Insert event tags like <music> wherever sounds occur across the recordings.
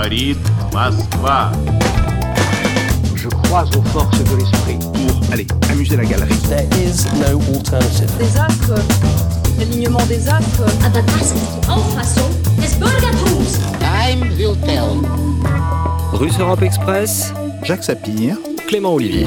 Говорит Москва. Je crois aux forces de l'esprit. Pour aller amuser la galerie. There is no alternative. des actes, l'alignement des actes. Aber das ist die Auffassung des Bürgertums. Time will tell. Russe Europe Express, Jacques Sapir. Clément Olivier.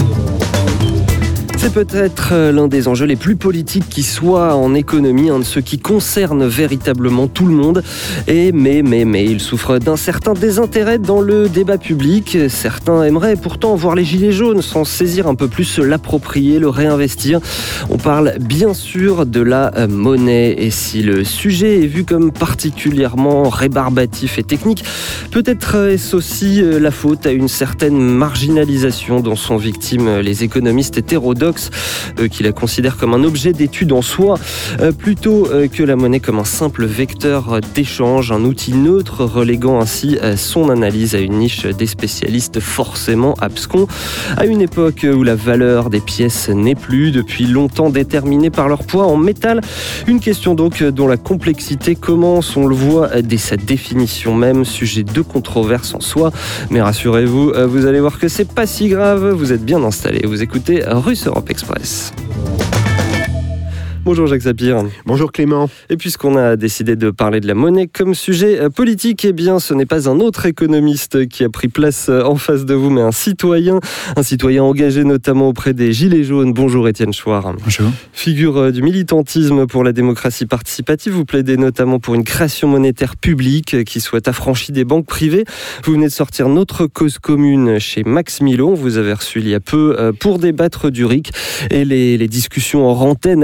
C'est peut-être euh, l'un des enjeux les plus politiques qui soit en économie, un de ceux qui concernent véritablement tout le monde. Et mais, mais, mais, il souffre d'un certain désintérêt dans le débat public. Certains aimeraient pourtant voir les gilets jaunes s'en saisir un peu plus, l'approprier, le réinvestir. On parle bien sûr de la euh, monnaie. Et si le sujet est vu comme particulièrement rébarbatif et technique, peut-être euh, est-ce aussi la faute à une certaine marginalisation dont sont victimes les économistes hétérodoxes, eux qui la considèrent comme un objet d'étude en soi, euh, plutôt euh, que la monnaie comme un simple vecteur d'échange, un outil neutre, reléguant ainsi euh, son analyse à une niche des spécialistes forcément abscons. À une époque où la valeur des pièces n'est plus depuis longtemps déterminée par leur poids en métal, une question donc dont la complexité commence, on le voit dès sa définition même, sujet de controverse en soi. Mais rassurez-vous, euh, vous allez voir que c'est pas si grave, vous êtes bien installé. Vous écoutez Russe Europe Express. Bonjour Jacques Sapir. Bonjour Clément. Et puisqu'on a décidé de parler de la monnaie comme sujet euh, politique, eh bien ce n'est pas un autre économiste qui a pris place euh, en face de vous, mais un citoyen, un citoyen engagé notamment auprès des Gilets jaunes. Bonjour Étienne Chouard. Bonjour. Figure euh, du militantisme pour la démocratie participative, vous plaidez notamment pour une création monétaire publique qui soit affranchie des banques privées. Vous venez de sortir Notre cause commune chez Max Milon. Vous avez reçu il y a peu pour débattre du RIC et les, les discussions en rantaine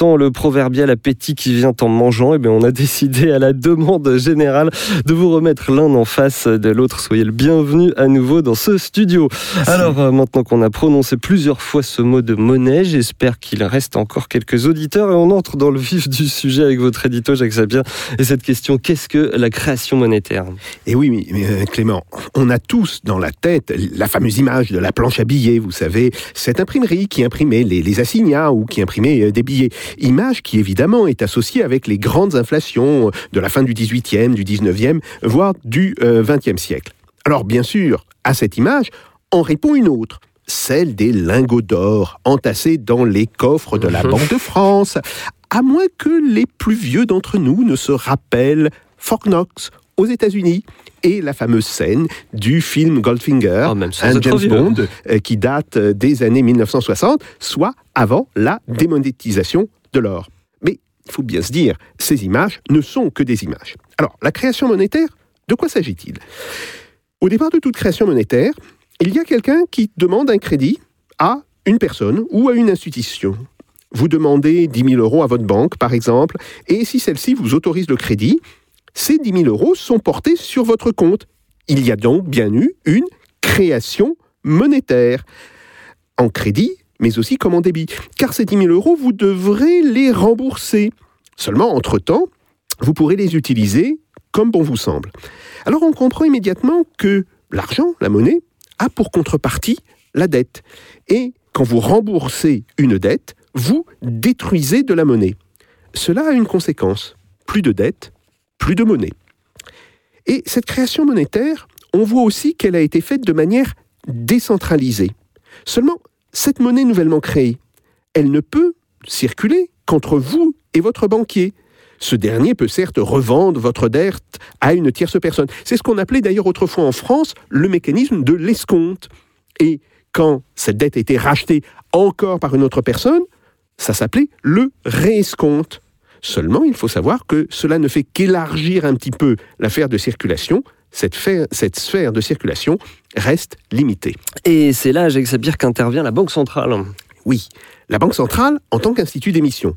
le proverbial appétit qui vient en mangeant. Et bien on a <laughs> décidé à la demande générale de vous remettre l'un en face de l'autre. Soyez le bienvenu à nouveau dans ce studio. Alors euh, maintenant qu'on a prononcé plusieurs fois ce mot de monnaie, j'espère qu'il reste encore quelques auditeurs et on entre dans le vif du sujet avec votre édito Jacques Sabien et cette question qu'est-ce que la création monétaire? Et oui, mais, mais, euh, Clément, on a tous dans la tête la fameuse image de la planche à billets, vous savez, cette imprimerie qui imprimait les, les assignats ou qui imprimait euh, des billets. Image qui évidemment est associée avec les grandes inflations de la fin du 18e, du 19e, voire du euh, 20e siècle. Alors bien sûr, à cette image, en répond une autre celle des lingots d'or entassés dans les coffres de la Mhm. Banque de France, à moins que les plus vieux d'entre nous ne se rappellent Fort Knox aux États-Unis et la fameuse scène du film Goldfinger, Oh, même un James. Bond euh, qui date euh, des années 1960, soit avant la démonétisation de l'or. Mais il faut bien se dire, ces images ne sont que des images. Alors, la création monétaire, de quoi s'agit-il? Au départ de toute création monétaire, il y a quelqu'un qui demande un crédit à une personne ou à une institution. Vous demandez 10 000 euros à votre banque, par exemple, et si celle-ci vous autorise le crédit, ces 10 000 euros sont portés sur votre compte. Il y a donc bien eu une création monétaire en crédit, mais aussi comme en débit. Car ces 10 000 euros, vous devrez les rembourser. Seulement, entre-temps, vous pourrez les utiliser comme bon vous semble. Alors on comprend immédiatement que l'argent, la monnaie, a pour contrepartie la dette. Et quand vous remboursez une dette, vous détruisez de la monnaie. Cela a une conséquence. Plus de dette, plus de monnaie. Et cette création monétaire, on voit aussi qu'elle a été faite de manière décentralisée. Seulement, cette monnaie nouvellement créée, elle ne peut circuler qu'entre vous et votre banquier. Ce dernier peut certes revendre votre dette à une tierce personne. C'est ce qu'on appelait d'ailleurs autrefois en France le mécanisme de l'escompte. Et quand cette dette était rachetée encore par une autre personne, ça s'appelait le réescompte. Seulement, il faut savoir que cela ne fait qu'élargir un petit peu l'affaire de circulation. Cette, sphère de circulation reste limitée. Et c'est là, Jacques Sapir, qu'intervient la Banque centrale. Oui, la Banque centrale, en tant qu'institut d'émission,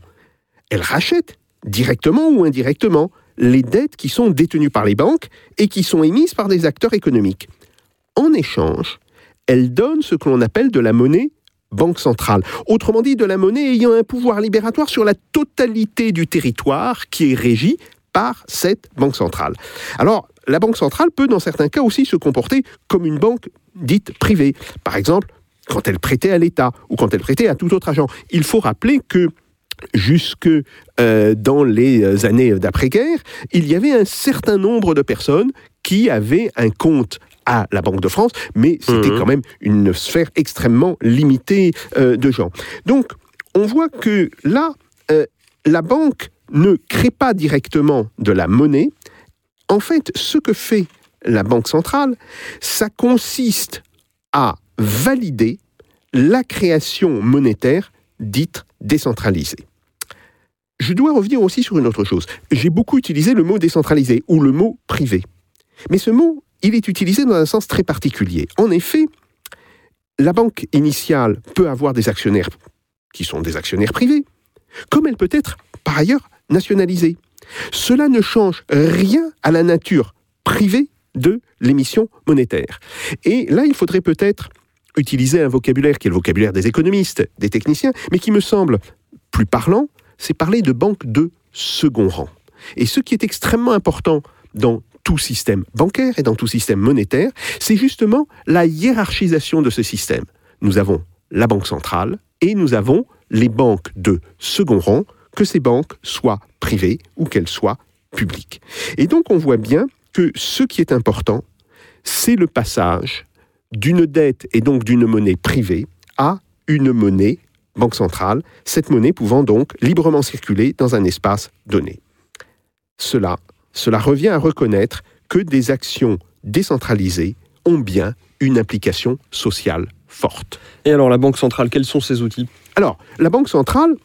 elle rachète, directement ou indirectement, les dettes qui sont détenues par les banques et qui sont émises par des acteurs économiques. En échange, elle donne ce que l'on appelle de la monnaie banque centrale. Autrement dit, de la monnaie ayant un pouvoir libératoire sur la totalité du territoire qui est régi par cette banque centrale. Alors, la banque centrale peut dans certains cas aussi se comporter comme une banque dite privée. Par exemple, quand elle prêtait à l'État ou quand elle prêtait à tout autre agent. Il faut rappeler que jusque euh, dans les années d'après-guerre, il y avait un certain nombre de personnes qui avaient un compte à la Banque de France, mais c'était Mhm. quand même une sphère extrêmement limitée euh, de gens. Donc, on voit que là, euh, la banque ne crée pas directement de la monnaie. En fait, ce que fait la Banque centrale, ça consiste à valider la création monétaire dite décentralisée. Je dois revenir aussi sur une autre chose. J'ai beaucoup utilisé le mot décentralisé ou le mot privé. Mais ce mot, il est utilisé dans un sens très particulier. En effet, la banque initiale peut avoir des actionnaires qui sont des actionnaires privés, comme elle peut être par ailleurs nationalisée. Cela ne change rien à la nature privée de l'émission monétaire. Et là, il faudrait peut-être utiliser un vocabulaire qui est le vocabulaire des économistes, des techniciens, mais qui me semble plus parlant, c'est parler de banque de second rang. Et ce qui est extrêmement important dans tout système bancaire et dans tout système monétaire, c'est justement la hiérarchisation de ce système. Nous avons la banque centrale et nous avons les banques de second rang, que ces banques soient privées ou qu'elles soient publiques. Et donc on voit bien que ce qui est important, c'est le passage d'une dette et donc d'une monnaie privée à une monnaie banque centrale, cette monnaie pouvant donc librement circuler dans un espace donné. Cela, cela revient à reconnaître que des actions décentralisées ont bien une implication sociale forte. Et alors la Banque centrale, quels sont ses outils? Alors, la Banque centrale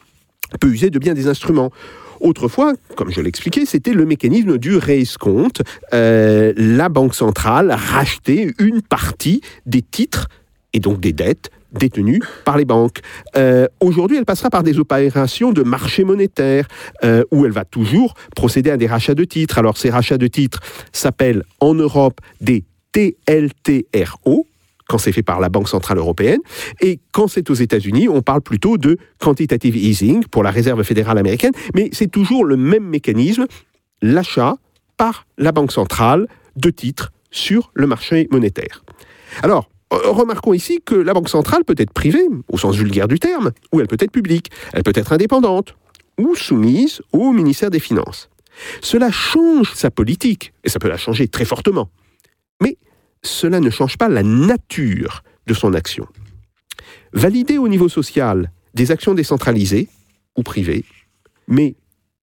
peut user de bien des instruments. Autrefois, comme je l'expliquais, c'était le mécanisme du raise-compte. Euh, la Banque centrale rachetait une partie des titres et donc des dettes détenues par les banques. Euh, Aujourd'hui, elle passera par des opérations de marché monétaire euh, où elle va toujours procéder à des rachats de titres. Alors, ces rachats de titres s'appellent en Europe des TLTRO quand c'est fait par la Banque Centrale Européenne. Et quand c'est aux États-Unis, on parle plutôt de quantitative easing pour la Réserve fédérale américaine, mais c'est toujours le même mécanisme, l'achat par la Banque Centrale de titres sur le marché monétaire. Alors, euh, remarquons ici que la Banque Centrale peut être privée, au sens vulgaire du terme, ou elle peut être publique, elle peut être indépendante, ou soumise au ministère des Finances. Cela change sa politique, et ça peut la changer très fortement. Mais cela ne change pas la nature de son action. Valider au niveau social des actions décentralisées ou privées, mais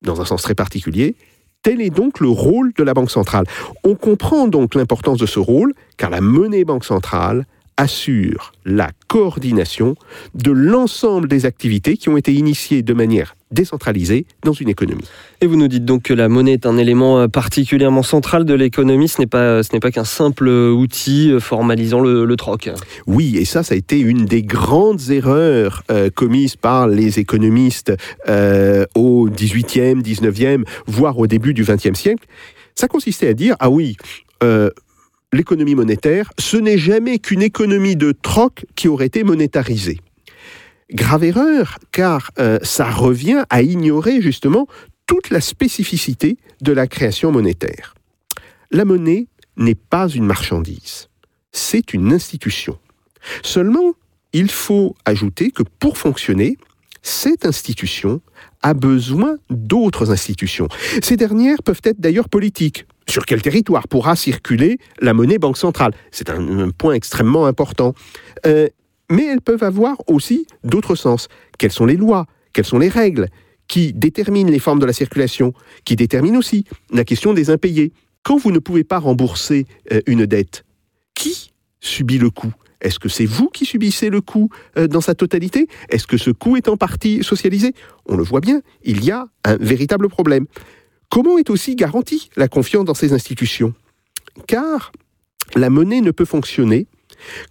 dans un sens très particulier, tel est donc le rôle de la Banque centrale. On comprend donc l'importance de ce rôle, car la monnaie Banque centrale assure la coordination de l'ensemble des activités qui ont été initiées de manière décentralisée dans une économie. Et vous nous dites donc que la monnaie est un élément euh, particulièrement central de l'économie, ce n'est pas, ce n'est pas qu'un simple outil euh, formalisant le, le troc. Oui, et ça, ça a été une des grandes erreurs euh, commises par les économistes euh, au 18e, 19e, voire au début du 20e siècle. Ça consistait à dire, ah oui, euh, l'économie monétaire, ce n'est jamais qu'une économie de troc qui aurait été monétarisée. Grave erreur, car euh, ça revient à ignorer justement toute la spécificité de la création monétaire. La monnaie n'est pas une marchandise, c'est une institution. Seulement, il faut ajouter que pour fonctionner, cette institution a besoin d'autres institutions. Ces dernières peuvent être d'ailleurs politiques. Sur quel territoire pourra circuler la monnaie banque centrale? C'est un, point extrêmement important. Euh, mais elles peuvent avoir aussi d'autres sens. Quelles sont les lois? Quelles sont les règles? Qui déterminent les formes de la circulation? Qui déterminent aussi la question des impayés? Quand vous ne pouvez pas rembourser euh, une dette, qui subit le coût? Est-ce que c'est vous qui subissez le coût euh, dans sa totalité? Est-ce que ce coût est en partie socialisé? On le voit bien, il y a un véritable problème. Comment est aussi garantie la confiance dans ces institutions? Car la monnaie ne peut fonctionner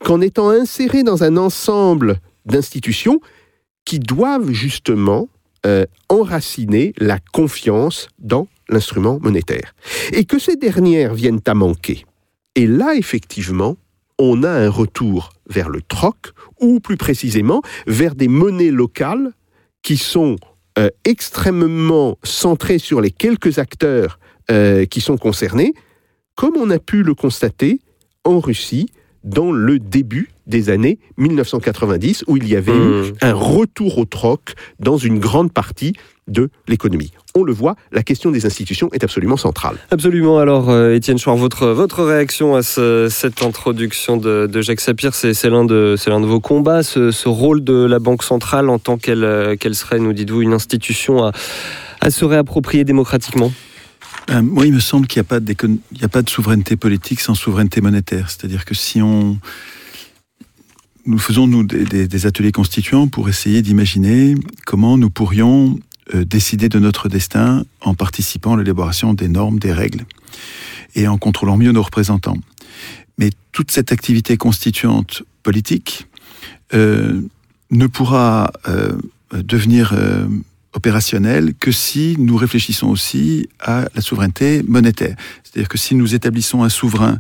qu'en étant insérée dans un ensemble d'institutions qui doivent justement euh, enraciner la confiance dans l'instrument monétaire. Et que ces dernières viennent à manquer. Et là, effectivement, on a un retour vers le troc, ou plus précisément vers des monnaies locales qui sont euh, extrêmement centrées sur les quelques acteurs euh, qui sont concernés, comme on a pu le constater en Russie dans le début des années 1990, où il y avait eu Mmh. un retour au troc dans une grande partie de l'économie. On le voit, la question des institutions est absolument centrale. Absolument. Alors, euh, Étienne Chouard, votre, votre réaction à ce- cette introduction de, de Jacques Sapir, c'est l'un de, c'est l'un de vos combats, ce, ce rôle de la Banque centrale en tant qu'elle euh, qu'elle serait, nous dites-vous, une institution à, à se réapproprier démocratiquement? Euh, moi, il me semble qu'il n'y a, pas a de souveraineté politique sans souveraineté monétaire. C'est-à-dire que si on... Nous faisons, nous, des, des- des ateliers constituants pour essayer d'imaginer comment nous pourrions décider de notre destin en participant à l'élaboration des normes, des règles, et en contrôlant mieux nos représentants. Mais toute cette activité constituante politique euh, ne pourra euh, devenir euh, opérationnelle que si nous réfléchissons aussi à la souveraineté monétaire. C'est-à-dire que si nous établissons un souverain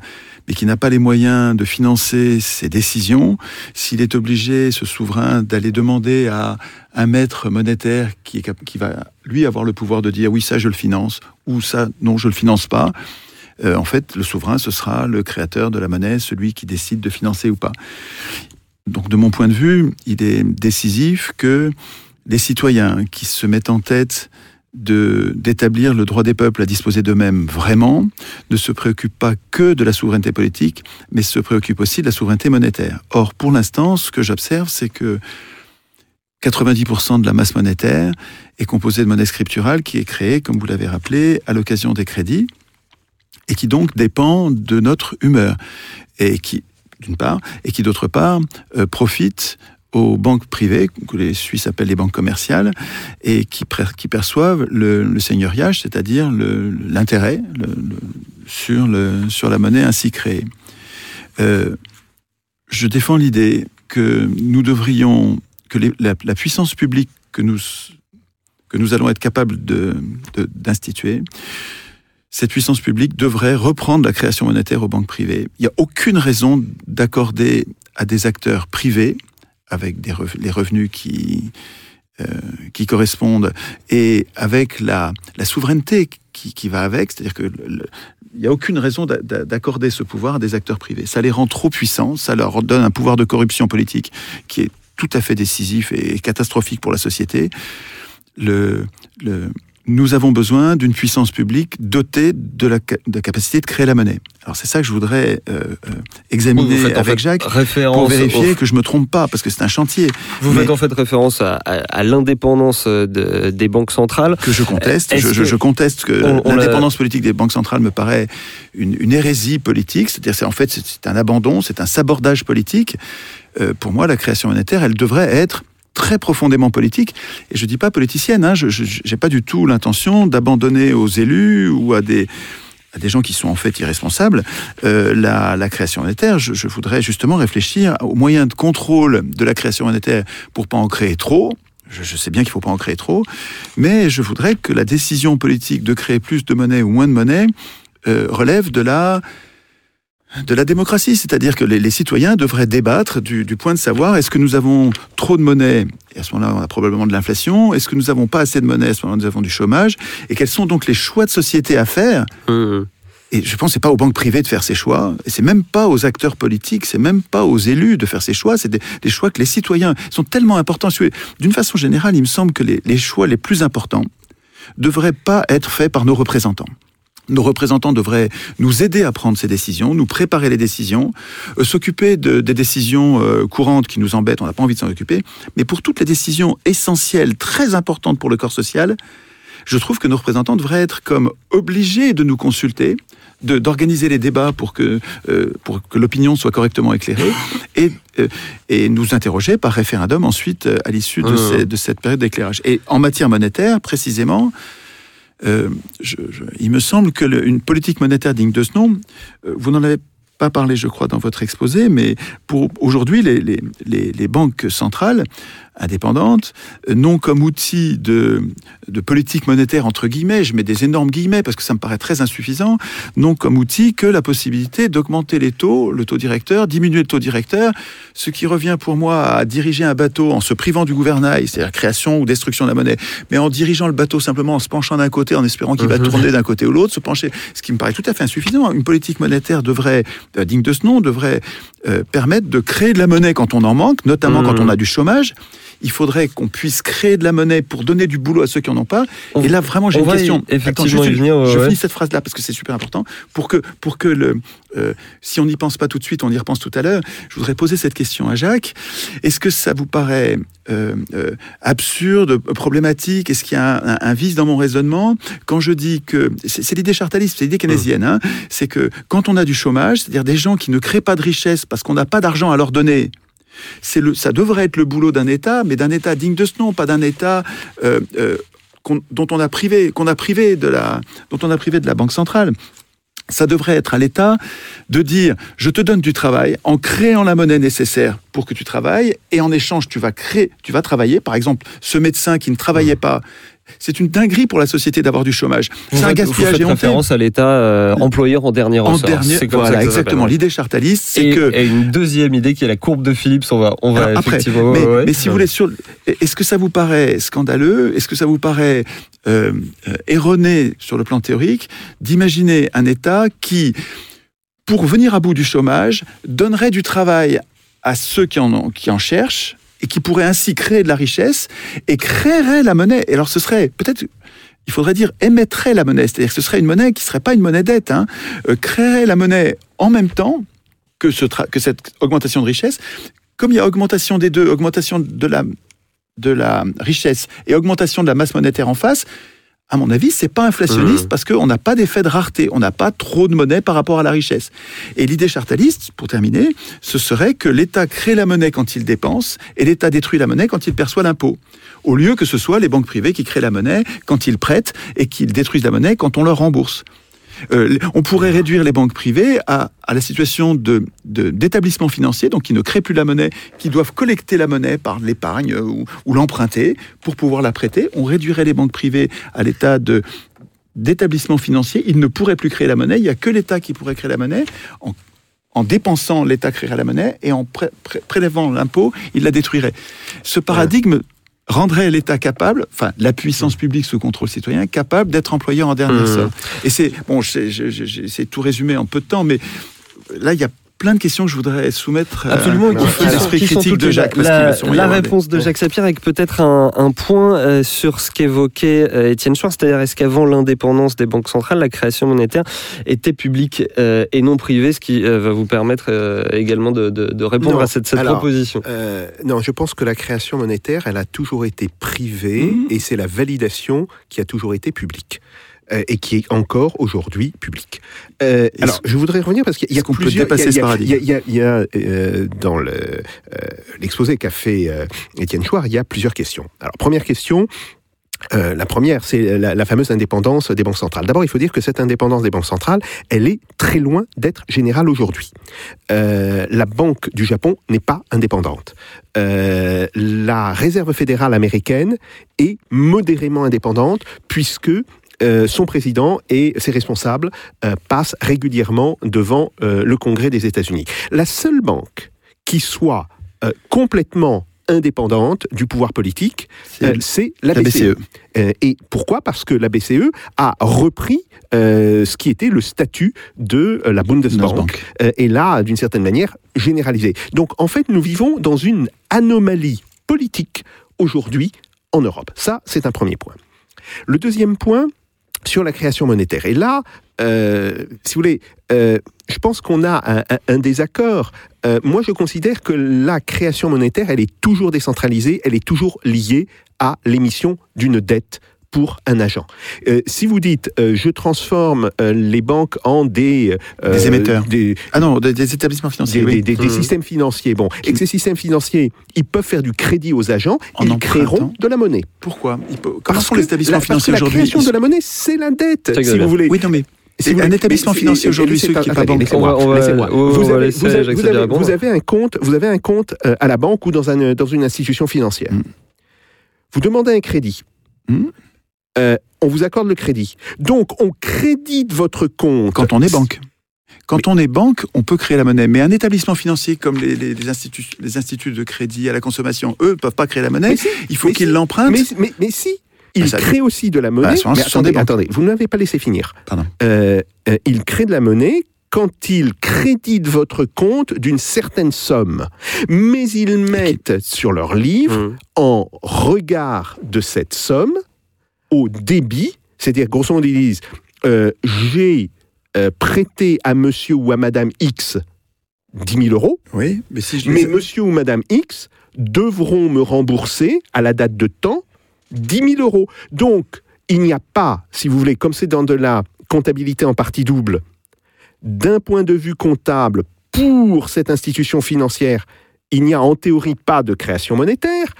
mais qui n'a pas les moyens de financer ses décisions, s'il est obligé, ce souverain, d'aller demander à un maître monétaire qui, est qui va, lui, avoir le pouvoir de dire oui, ça, je le finance, ou ça, non, je le finance pas, euh, en fait, le souverain, ce sera le créateur de la monnaie, celui qui décide de financer ou pas. Donc, de mon point de vue, il est décisif que les citoyens qui se mettent en tête d'établir le droit des peuples à disposer d'eux-mêmes vraiment ne se préoccupent pas que de la souveraineté politique, mais se préoccupent aussi de la souveraineté monétaire. Or, pour l'instant, ce que j'observe, c'est que 90% de la masse monétaire est composée de monnaie scripturale qui est créée, comme vous l'avez rappelé, à l'occasion des crédits et qui donc dépend de notre humeur et qui, d'une part, et qui d'autre part euh, profite aux banques privées, que les Suisses appellent les banques commerciales, et qui, per- qui perçoivent le, seigneuriage, c'est-à-dire l'intérêt sur, la monnaie ainsi créée. Euh, je défends l'idée que nous devrions, que la, puissance publique que nous, allons être capables d'instituer, cette puissance publique devrait reprendre la création monétaire aux banques privées. Il n'y a aucune raison d'accorder à des acteurs privés, avec des rev- les revenus qui, euh, qui correspondent, et avec la, la souveraineté qui, qui va avec, c'est-à-dire que il n'y a aucune raison d'a- d'a- d'accorder ce pouvoir à des acteurs privés. Ça les rend trop puissants, ça leur donne un pouvoir de corruption politique qui est tout à fait décisif et catastrophique pour la société. Le, le- nous avons besoin d'une puissance publique dotée de la, ca- de la capacité de créer la monnaie. Alors c'est ça que je voudrais euh, euh, examiner Vous avec Jacques pour vérifier au- que je me trompe pas, parce que c'est un chantier Vous Mais- faites en fait référence à, à- à l'indépendance de- des banques centrales. que je conteste. Je, je- que- je conteste que l'indépendance politique des banques centrales me paraît une, une hérésie politique. C'est-à-dire, c'est en fait, c'est- c'est un abandon, c'est un sabordage politique. Euh, pour moi, la création monétaire, elle devrait être très profondément politique. Et je dis pas politicienne. Hein, je n'ai pas du tout l'intention d'abandonner aux élus ou à des à des gens qui sont en fait irresponsables, euh, la, la création monétaire, je, je voudrais justement réfléchir aux moyens de contrôle de la création monétaire pour pas en créer trop. Je, je sais bien qu'il faut pas en créer trop, mais je voudrais que la décision politique de créer plus de monnaie ou moins de monnaie euh, relève de la de la démocratie, c'est-à-dire que les, les citoyens devraient débattre du, du point de savoir est-ce que nous avons trop de monnaie et à ce moment-là on a probablement de l'inflation, est-ce que nous avons pas assez de monnaie, à ce moment-là nous avons du chômage, et quels sont donc les choix de société à faire Hum. et je pense que c'est pas aux banques privées de faire ces choix, et c'est même pas aux acteurs politiques, c'est même pas aux élus de faire ces choix, c'est des, des choix que les citoyens sont tellement importants. D'une façon générale, il me semble que les, les choix les plus importants devraient pas être faits par nos représentants. Nos représentants devraient nous aider à prendre ces décisions, nous préparer les décisions, euh, s'occuper de, des décisions euh, courantes qui nous embêtent, on n'a pas envie de s'en occuper, mais pour toutes les décisions essentielles, très importantes pour le corps social, je trouve que nos représentants devraient être comme obligés de nous consulter, d'organiser les débats pour que, euh, pour que l'opinion soit correctement éclairée <laughs> et, euh, et nous interroger par référendum ensuite à l'issue de, ces- de cette période d'éclairage. Et en matière monétaire, précisément, je- il me semble que une politique monétaire digne de ce nom, euh, vous n'en avez pas parlé, je crois, dans votre exposé, mais pour aujourd'hui, les banques centrales indépendantes euh, n'ont comme outil de, de politique monétaire, entre guillemets, je mets des énormes guillemets parce que ça me paraît très insuffisant, n'ont comme outil que la possibilité d'augmenter les taux, le taux directeur, diminuer le taux directeur, ce qui revient pour moi à diriger un bateau en se privant du gouvernail, c'est-à-dire création ou destruction de la monnaie, mais en dirigeant le bateau simplement en se penchant d'un côté, en espérant qu'il va Mhm. tourner d'un côté ou l'autre, se pencher, ce qui me paraît tout à fait insuffisant. Une politique monétaire devrait, euh, digne de ce nom, devrait euh, permettre de créer de la monnaie quand on en manque, notamment Mhm. quand on a du chômage. Il faudrait qu'on puisse créer de la monnaie pour donner du boulot à ceux qui en ont pas. On- et là, vraiment, j'ai une y- question. y venir, ouais, je ouais. finis cette phrase-là parce que c'est super important. Pour que, pour que le, euh, si on n'y pense pas tout de suite, on y repense tout à l'heure. Je voudrais poser cette question à Jacques. Est-ce que ça vous paraît euh, euh, absurde, problématique? Est-ce qu'il y a un, un- un vice dans mon raisonnement? Quand je dis que c'est c'est l'idée chartaliste, c'est l'idée keynésienne. hein, c'est que quand on a du chômage, c'est-à-dire des gens qui ne créent pas de richesse parce qu'on n'a pas d'argent à leur donner. C'est le, ça devrait être le boulot d'un État, mais d'un État digne de ce nom, pas d'un État euh, euh, dont on a privé, qu'on a privé de la, dont on a privé de la banque centrale. Ça devrait être à l'État de dire je te donne du travail en créant la monnaie nécessaire pour que tu travailles et en échange tu vas créer, tu vas travailler. Par exemple, ce médecin qui ne travaillait pas, c'est une dinguerie pour la société d'avoir du chômage. C'est un gaspillage éhonté. référence à l'État euh, employeur en dernier En ressort. dernier, C'est comme voilà, ça que exactement. L'idée chartaliste, c'est Et, que et une deuxième idée qui est la courbe de Phillips. On va, on va Alors, après, mais, ouais, ouais. mais si vous voulez, sur, est-ce que ça vous paraît scandaleux? Est-ce que ça vous paraît euh, euh, erroné sur le plan théorique d'imaginer un État qui, pour venir à bout du chômage, donnerait du travail à ceux qui en, ont- qui en cherchent et qui pourraient ainsi créer de la richesse et créerait la monnaie. Et alors ce serait peut-être... Il faudrait dire émettrait la monnaie, c'est-à-dire que ce serait une monnaie qui ne serait pas une monnaie dette, hein, euh, créerait la monnaie en même temps que, que cette augmentation de richesse, comme il y a augmentation des deux, augmentation de la, de la richesse et augmentation de la masse monétaire en face, à mon avis, c'est pas inflationniste Mmh. parce qu'on n'a pas d'effet de rareté, on n'a pas trop de monnaie par rapport à la richesse. Et l'idée chartaliste, pour terminer, ce serait que l'État crée la monnaie quand il dépense et l'État détruit la monnaie quand il perçoit l'impôt. Au lieu que ce soit les banques privées qui créent la monnaie quand ils prêtent et qu'ils détruisent la monnaie quand on leur rembourse. Euh, on pourrait réduire les banques privées à, la situation de d'établissements financiers, donc qui ne créent plus la monnaie, qui doivent collecter la monnaie par l'épargne euh, ou, l'emprunter pour pouvoir la prêter. On réduirait les banques privées à l'état de d'établissements financiers. Ils ne pourraient plus créer la monnaie. Il n'y a que l'État qui pourrait créer la monnaie. En, en dépensant, l'État créerait la monnaie et en pré- pré- prélevant l'impôt, il la détruirait. Ce paradigme rendrait l'État capable, enfin la puissance publique sous contrôle citoyen, capable d'être employeur en dernier Mmh. sort. Et c'est bon, de tout résumer en peu de temps, mais là il y a plein de questions que je voudrais soumettre euh, Absolument, qui sont critique de Jacques. parce La, la des- réponse de Jacques Sapir avec peut-être un, un point euh, sur ce qu'évoquait euh, Étienne Schwartz, c'est-à-dire est-ce qu'avant l'indépendance des banques centrales, la création monétaire était publique euh, et non privée, ce qui euh, va vous permettre euh, également de, de- de répondre Non, à cette, cette alors, proposition. Euh, non, je pense que la création monétaire, elle a toujours été privée Mhm. et c'est la validation qui a toujours été publique. Euh, et qui est encore aujourd'hui publique. Euh, alors, je voudrais revenir parce qu'il y a qu'on peut plusieurs- dépasser ce paradigme Il y a, euh, dans le, l'exposé qu'a fait Étienne Chouard, il y a plusieurs questions. Alors, première question. euh, la première, c'est la, la fameuse indépendance des banques centrales. D'abord, il faut dire que cette indépendance des banques centrales, elle est très loin d'être générale aujourd'hui. Euh, la Banque du Japon n'est pas indépendante. Euh, la Réserve fédérale américaine est modérément indépendante puisque euh, son président et ses responsables euh, passent régulièrement devant euh, le Congrès des États-Unis. La seule banque qui soit complètement indépendante du pouvoir politique, C'est- la, la BCE. BCE. Euh, et pourquoi? Parce que la BCE a repris euh, ce qui était le statut de euh, la Bundesbank Bundesbank. euh, et là, d'une certaine manière, généralisé. Donc, en fait, nous vivons dans une anomalie politique aujourd'hui en Europe. Ça, c'est un premier point. Le deuxième point, sur la création monétaire. Et là, euh, si vous voulez, euh, je pense qu'on a un, désaccord. Euh, moi, je considère que la création monétaire, elle est toujours décentralisée, elle est toujours liée à l'émission d'une dette pour un agent. Euh, si vous dites, euh, je transforme euh, les banques en des... euh, Des émetteurs. des, Ah non, des, des établissements financiers. des, oui. des- des- des Mhm. systèmes financiers. Bon, et que ces systèmes financiers, ils peuvent faire du crédit aux agents, En ils créeront de la monnaie. Pourquoi Comment Parce sont que les établissements la- financiers aujourd'hui La création Ils de la monnaie, c'est la dette, C'est si vous voulez. Oui, non, mais Si vous un établissement financier aujourd'hui, ceux qui est pas banque. Vous avez- un compte, vous avez un compte euh, à la banque ou dans, un, dans une institution financière. Mm. Vous demandez un crédit. Mm. Euh, on vous accorde le crédit. Donc, on crédite votre compte. quand on est banque. Quand on est banque, on peut créer la monnaie. Mais un établissement financier comme les, les- les instituts, les instituts de crédit à la consommation, eux, ne peuvent pas créer la monnaie. Si, Il faut qu'ils si, l'empruntent. Mais, mais, mais si, il Ah, ça- crée aussi de la Bah, monnaie. moment-là, mais attendez, attendez, vous ne m'avez pas laissé finir. Pardon. Euh, euh, il crée de la monnaie quand ils créditent votre compte d'une certaine somme. Mais ils mettent sur leur livre, Mmh. en regard de cette somme, au débit, c'est-à-dire, grosso modo, ils disent euh, J'ai euh, prêté à monsieur ou à madame X 10 000 euros, Oui, mais si je mais les- monsieur ou madame X devront me rembourser à la date de temps 10 000 euros. Donc, il n'y a pas, si vous voulez, comme c'est dans de la comptabilité en partie double, d'un point de vue comptable, pour cette institution financière, il n'y a en théorie pas de création monétaire.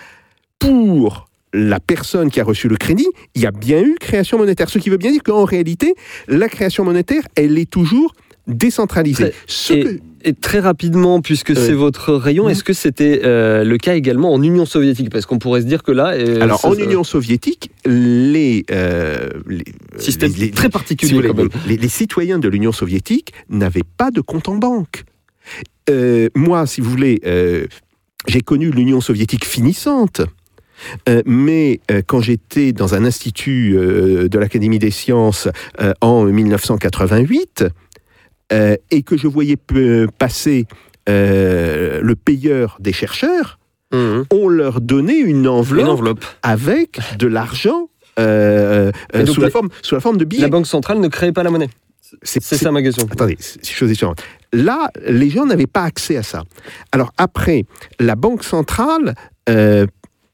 Pour la personne qui a reçu le crédit, il y a bien eu création monétaire. Ce qui veut bien dire qu'en réalité, la création monétaire, elle est toujours décentralisée. Ce Et, que- et très rapidement, puisque c'est votre rayon, est-ce que c'était euh, le cas également en Union soviétique? Parce qu'on pourrait se dire que là... euh, Alors, ça- en Union soviétique, les, euh, les, Système les- les- très particulier quand même. les- citoyens de l'Union soviétique n'avaient pas de compte en banque. Euh, moi, si vous voulez, euh, j'ai connu l'Union soviétique finissante. Euh, mais euh, quand j'étais dans un institut euh, de l'Académie des sciences en 1988 euh, et que je voyais passer le payeur des chercheurs, Mhm. on leur donnait une enveloppe, Une enveloppe. avec de l'argent sous, la- forme, sous la forme de billets. La Banque centrale ne créait pas la monnaie. C'est ça ma question. Attendez, c'est chose différente. Là, les gens n'avaient pas accès à ça. Alors après, la Banque centrale, euh,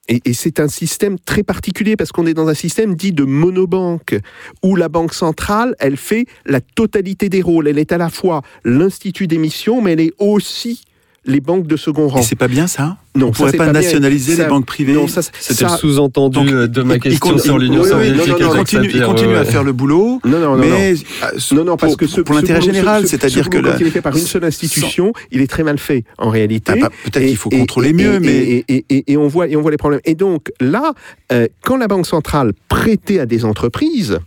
et, c'est un système très particulier parce qu'on est dans un système dit de monobanque, où la Banque centrale, elle fait la totalité des rôles. Elle est à la fois l'institut d'émission, mais elle est aussi les banques de second rang. C'est pas bien ça Non, On ça, pourrait pas, nationaliser Ça- les banques privées C'était le sous-entendu euh, de ma il- il question sur il- l'Union oui, oui, soviétique. non, non, avec non, il continue, il Sapir, continue ouais, à faire le boulot, Non, non, non, non. mais euh, Non, non, parce pour, que ce, pour l'intérêt général, ce- ce- c'est-à-dire ce que quand il est fait par une seule institution, il est très mal fait en réalité. Ah bah, peut-être qu'il faut contrôler mieux, mais et, on voit et on voit les problèmes. Et donc là, euh, quand la banque centrale prêtait à des entreprises,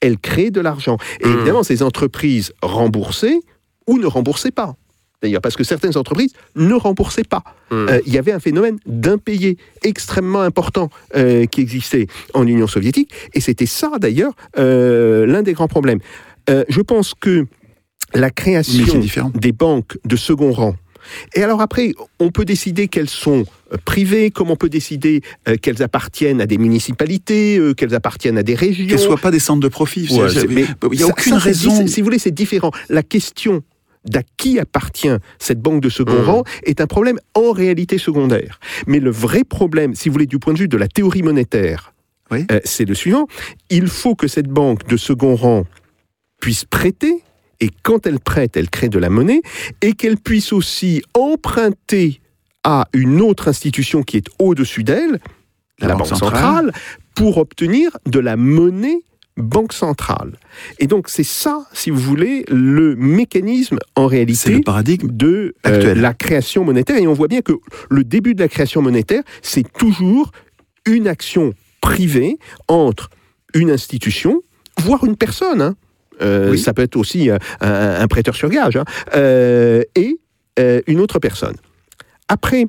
elle crée de l'argent. Et Mmh. évidemment, ces entreprises remboursaient ou ne remboursaient pas. D'ailleurs, parce que certaines entreprises ne remboursaient pas. Mmh. Euh, il y avait un phénomène d'impayé extrêmement important euh, qui existait en Union soviétique, et c'était ça d'ailleurs euh, l'un des grands problèmes. Je pense que la création des banques de second rang. Et alors après, on peut décider qu'elles sont privées, comme on peut décider qu'elles appartiennent à des municipalités, qu'elles appartiennent à des régions. Qu'elles soient pas des centres de profit. Ouais, mais il n'y a ça- aucune ça, raison. Si vous voulez, c'est différent. La question d'à qui appartient cette banque de second Mhm. rang est un problème en réalité secondaire. Mais le vrai problème, si vous voulez, du point de vue de la théorie monétaire, Oui. euh, c'est le suivant. Il faut que cette banque de second rang puisse prêter, et quand elle prête, elle crée de la monnaie, et qu'elle puisse aussi emprunter à une autre institution qui est au-dessus d'elle, la, Banque centrale, pour obtenir de la monnaie banque centrale. Et donc c'est ça, si vous voulez, le mécanisme en réalité le paradigme. de euh, la création monétaire. Et on voit bien que le début de la création monétaire, c'est toujours une action privée entre une institution, voire une personne. hein. Euh, Oui. Ça peut être aussi euh, un, un prêteur sur gage, hein, euh, et une autre personne. Après,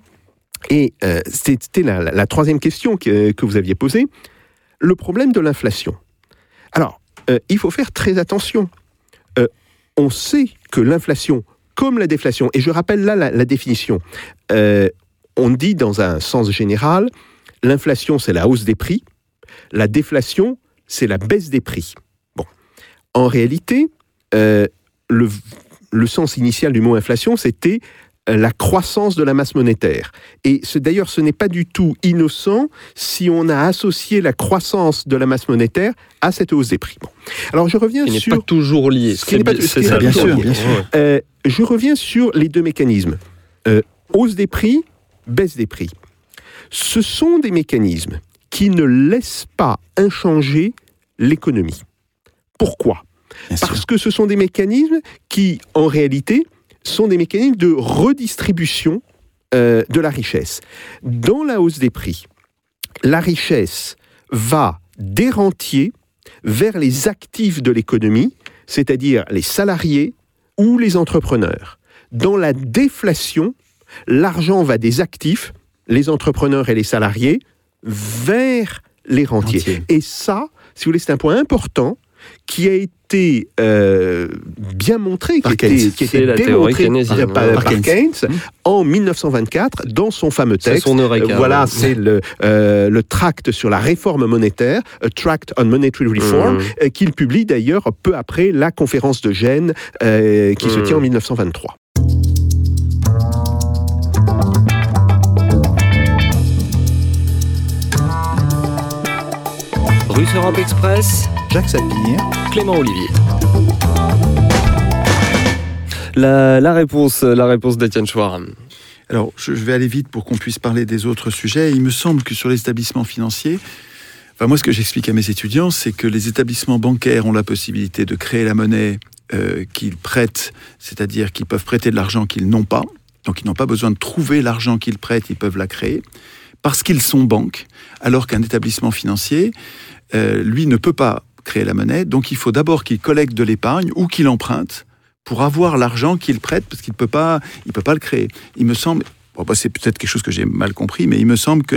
et c'était la, la- la troisième question que, que vous aviez posée, le problème de l'inflation. Alors, euh, il faut faire très attention. Euh, on sait que l'inflation, comme la déflation, et je rappelle là la, définition, euh, on dit dans un sens général, l'inflation c'est la hausse des prix, la déflation c'est la baisse des prix. Bon, en réalité, le, sens initial du mot inflation c'était la croissance de la masse monétaire. Et ce- d'ailleurs, ce n'est pas du tout innocent si on a associé la croissance de la masse monétaire à cette hausse des prix. Bon. Alors je reviens n'est sur... pas toujours lié. Ce qui n'est pas- ce ça, bien sûr, lié. bien sûr. Ouais. Euh, je reviens sur les deux mécanismes. Euh, hausse des prix, baisse des prix. Ce sont des mécanismes qui ne laissent pas inchanger l'économie. Pourquoi? Bien sûr. Parce que ce sont des mécanismes qui, en réalité, sont des mécanismes de redistribution euh, de la richesse. Dans la hausse des prix, la richesse va des rentiers vers les actifs de l'économie, c'est-à-dire les salariés ou les entrepreneurs. Dans la déflation, l'argent va des actifs, les entrepreneurs et les salariés, vers les rentiers. Rentiers. Et ça, si vous voulez, c'est un point important qui a été euh, bien montré, qui Par Keynes. été la théorie démontré par, par Par Keynes, Keynes. en 1924 dans son fameux texte. son eureka. Euh, voilà, ouais. c'est le, euh, le tract sur la réforme monétaire, A Tract on Monetary Reform, euh, qu'il publie d'ailleurs peu après la conférence de Gênes euh, qui se Mhm. tient en 1923. Russe Europe Express, Jacques Sapir. Clément Olivier. La, la réponse, la réponse d'Étienne Chouard. Alors, je, je vais aller vite pour qu'on puisse parler des autres sujets. Il me semble que sur les établissements financiers, enfin, moi, ce que j'explique à mes étudiants, c'est que les établissements bancaires ont la possibilité de créer la monnaie euh, qu'ils prêtent, c'est-à-dire qu'ils peuvent prêter de l'argent qu'ils n'ont pas. Donc, ils n'ont pas besoin de trouver l'argent qu'ils prêtent, ils peuvent la créer, parce qu'ils sont banques, alors qu'un établissement financier, euh, lui, ne peut pas créer la monnaie. Donc, il faut d'abord qu'il collecte de l'épargne ou qu'il emprunte pour avoir l'argent qu'il prête, parce qu'il ne peut, pas, peut pas le créer. Il me semble, bah, c'est peut-être quelque chose que j'ai mal compris, mais il me semble que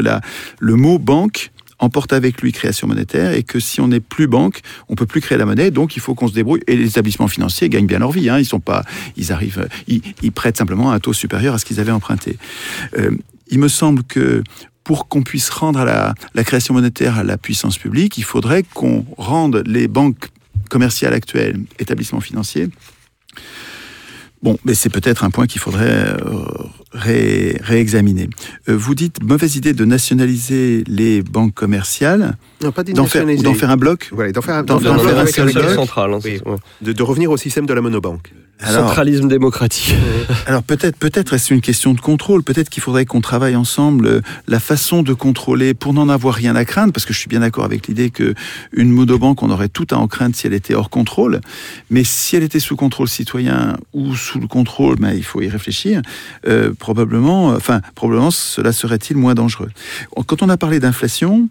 le mot banque emporte avec lui création monétaire et que si on n'est plus banque, on peut plus créer la monnaie, donc il faut qu'on se débrouille. Et les établissements financiers gagnent bien leur vie, hein, ils sont pas, ils arrivent, ils prêtent simplement à un taux supérieur à ce qu'ils avaient emprunté. Euh, il me semble que pour qu'on puisse rendre la création monétaire à la puissance publique, il faudrait qu'on rende les banques commerciales actuelles, établissements financiers, Bon, mais c'est peut-être un point qu'il faudrait euh, ré- réexaminer. Euh, vous dites mauvaise idée de nationaliser les banques commerciales, Non, pas d'en faire, d'en faire un bloc. Voilà, d'en faire un, d'en d'en faire faire un avec seul un bloc. central. hein, Oui. ouais. de, de revenir au système de la monobanque. Alors, Centralisme démocratique. alors peut-être, peut-être est-ce une question de contrôle. Peut-être qu'il faudrait qu'on travaille ensemble euh, la façon de contrôler pour n'en avoir rien à craindre, parce que je suis bien d'accord avec l'idée que une monobanque, on aurait tout à en craindre si elle était hors contrôle. Mais si elle était sous contrôle citoyen ou sous le contrôle, ben, il faut y réfléchir. euh, probablement, euh, enfin, probablement, cela serait-il moins dangereux. Quand on a parlé d'inflation,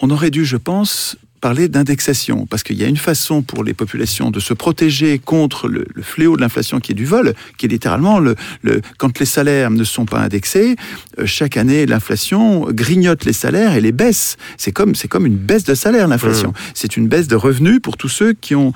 on aurait dû, je pense, parler d'indexation, parce qu'il y a une façon pour les populations de se protéger contre le, le fléau de l'inflation qui est du vol, qui est littéralement le, le- quand les salaires ne sont pas indexés, euh, chaque année l'inflation grignote les salaires et les baisse. C'est comme c'est comme une baisse de salaire l'inflation. C'est une baisse de revenus pour tous ceux qui ont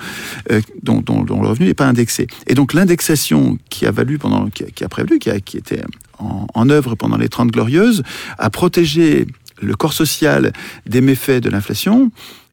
euh, dont, dont- dont le revenu n'est pas indexé. Et donc l'indexation qui a valu pendant qui a, qui a qui, a- qui était en, en œuvre pendant les 30 glorieuses, a protégé le corps social des méfaits de l'inflation.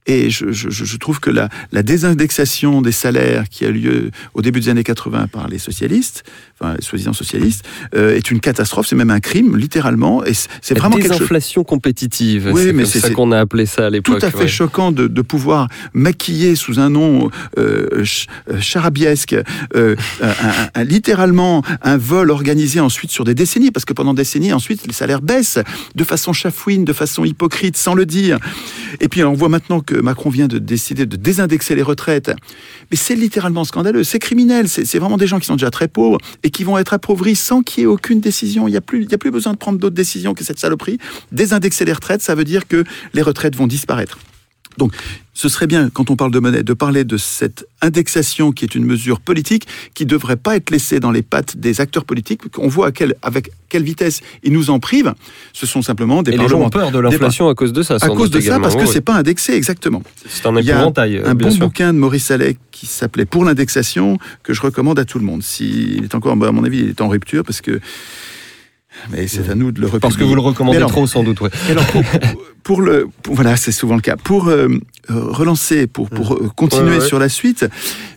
Et je, je- je trouve que la, la désindexation des salaires qui a lieu au début des années 80 par les socialistes, enfin les soi-disant socialistes, euh, est une catastrophe, c'est même un crime, littéralement. Et c'est vraiment quelque chose compétitive. Oui, c'est ça qu'on a appelé ça à tout l'époque. à fait ouais. choquant de, de pouvoir maquiller sous un nom euh, ch- euh, charabiesque, euh, un- un- un- littéralement un vol organisé ensuite sur des décennies, parce que pendant des décennies, ensuite, les salaires baissent de façon chafouine, de façon hypocrite, sans le dire. Et puis on voit maintenant que Macron vient de décider de désindexer les retraites. Mais c'est littéralement scandaleux, c'est criminel, c'est vraiment des gens qui sont déjà très pauvres et qui vont être appauvris sans qu'il y ait aucune décision. Il n'y a, a plus besoin de prendre d'autres décisions que cette saloperie. Désindexer les retraites, ça veut dire que les retraites vont disparaître. Donc, ce serait bien, quand on parle de monnaie, de parler de cette indexation qui est une mesure politique qui ne devrait pas être laissée dans les pattes des acteurs politiques. On voit à quelle, avec quelle vitesse ils nous en privent. Ce sont simplement des Et les gens ont peur de l'inflation à cause de ça. À cause de ça, parce que ouais. c'est pas indexé, exactement. c'est un Il y a épouvantail. un bien bon sûr. bouquin de Maurice Allais qui s'appelait Pour l'indexation, que je recommande à tout le monde. S'il est encore, bah, à mon avis, il est en rupture parce que. Mais c'est à nous de le republier. Parce que vous le recommandez alors, trop, sans doute. ouais. alors, pour, pour le, pour- voilà, c'est souvent le cas. Pour euh, euh, relancer, pour, pour euh, continuer Ouais, ouais. sur la suite,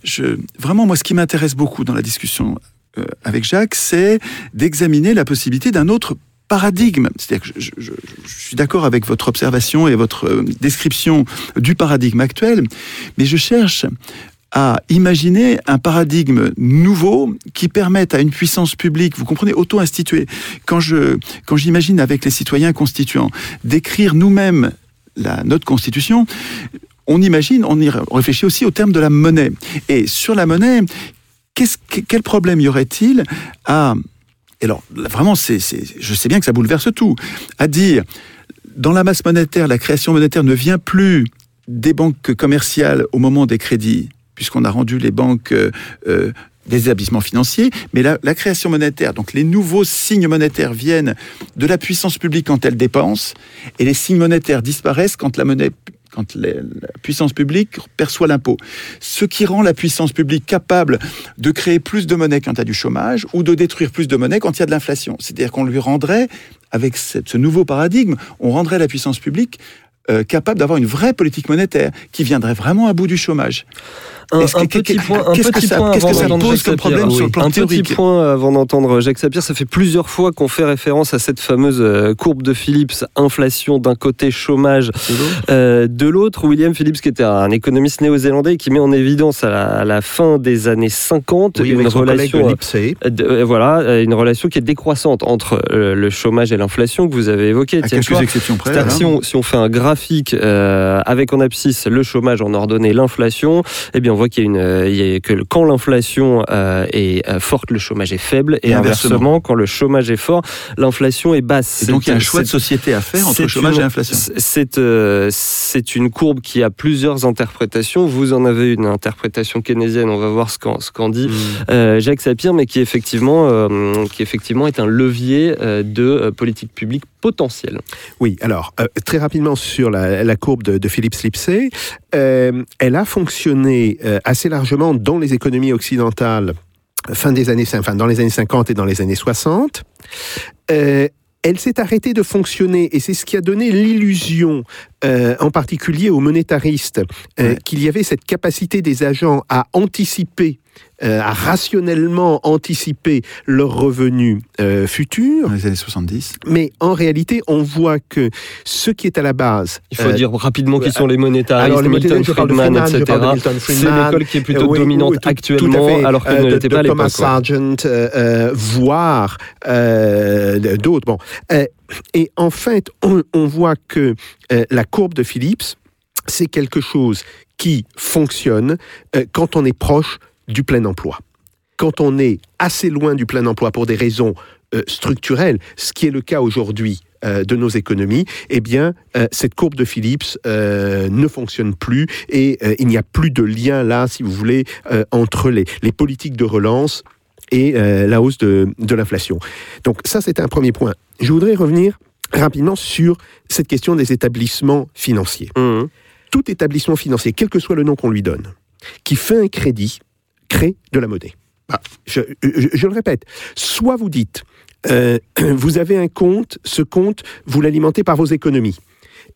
je, vraiment, moi, ce qui m'intéresse beaucoup dans la discussion euh, avec Jacques, c'est d'examiner la possibilité d'un autre paradigme. C'est-à-dire que je, je- je- je suis d'accord avec votre observation et votre description du paradigme actuel, mais je cherche à imaginer un paradigme nouveau qui permette à une puissance publique, vous comprenez, auto-instituée. Quand je, quand j'imagine avec les citoyens constituants d'écrire nous-mêmes la, notre constitution, on imagine, on, y réfléchit aussi au terme de la monnaie. Et sur la monnaie, que- quel problème y aurait-il à... et alors, vraiment, c'est, c'est- je sais bien que ça bouleverse tout. À dire, dans la masse monétaire, la création monétaire ne vient plus des banques commerciales au moment des crédits, puisqu'on a rendu les banques euh, euh, des établissements financiers, mais la, création monétaire, donc les nouveaux signes monétaires viennent de la puissance publique quand elle dépense, et les signes monétaires disparaissent quand la monnaie quand la puissance publique perçoit l'impôt. Ce qui rend la puissance publique capable de créer plus de monnaie quand il y a du chômage ou de détruire plus de monnaie quand il y a de l'inflation. C'est-à-dire qu'on lui rendrait, avec ce nouveau paradigme, on rendrait la puissance publique euh, capable d'avoir une vraie politique monétaire qui viendrait vraiment à bout du chômage. Un, un petit point, un petit ça- point avant d'entendre pose Jacques comme Sapir. problème sur le plan Un petit point avant d'entendre Jacques Sapir. Ça fait plusieurs fois qu'on fait référence à cette fameuse euh, courbe de Phillips, inflation d'un côté, chômage euh, de l'autre. William Phillips, qui était un économiste néo-zélandais, qui met en évidence à la, à la fin des années 50 Oui, une relation. Euh, de- euh, voilà, une relation qui est décroissante entre le chômage et l'inflation que vous avez évoqué. À quelques exceptions près. Voilà. si, on, si on fait un graphique avec en abscisse le chômage en ordonnée, l'inflation, eh bien on voit qu'il y a une, euh, il y a que quand l'inflation euh, est euh, forte, le chômage est faible, et, Et inversement, inversement. quand le chomage est fort, l'inflation est basse. Et donc il y a un choix de société à faire entre chômage une- et inflation. C'est euh, c'est une courbe qui a plusieurs interprétations. Vous en avez une interprétation keynésienne. On va voir ce qu'en dit Mm. euh, Jacques Sapir, mais qui effectivement, euh, qui effectivement est un levier de politique publique potentielle. Oui, alors, très rapidement sur la, la courbe de, de Philippe Lipsey, euh, elle a fonctionné euh, assez largement dans les économies occidentales fin des années, enfin, dans les années 50 et dans les années 60. Euh, elle s'est arrêtée de fonctionner et c'est ce qui a donné l'illusion, euh, en particulier aux monétaristes, euh, Ouais. qu'il y avait cette capacité des agents à anticiper, euh, à rationnellement anticiper leurs revenus euh, futurs. Dans les années 70. Mais en réalité, on voit que ce qui est à la base. Il faut euh, dire rapidement qui ouais, sont les monétaristes, alors, les Milton Friedman, etc. C'est l'école qui est plutôt euh, oui, dominante oui, tout- tout à actuellement, fait, alors qu'elle euh, ne l'était pas à l'époque. Thomas. Sargent, euh, euh, voire euh, d'autres. Bon. Euh, et en fait, on, on voit que euh, la courbe de Phillips, c'est quelque chose qui fonctionne euh, quand on est proche du plein emploi. Quand on est assez loin du plein emploi pour des raisons euh, structurelles, ce qui est le cas aujourd'hui euh, de nos économies, eh bien, euh, cette courbe de Phillips ne fonctionne plus et il n'y a plus de lien là, si vous voulez, entre les, les politiques de relance et la hausse de, de l'inflation. Donc ça, c'est un premier point. Je voudrais revenir rapidement sur cette question des établissements financiers. Mhm. Tout établissement financier, quel que soit le nom qu'on lui donne, qui fait un crédit, crée de la monnaie. Ah, je, je- je le répète, soit vous dites, euh, <clears throat> vous avez un compte, ce compte, vous l'alimentez par vos économies.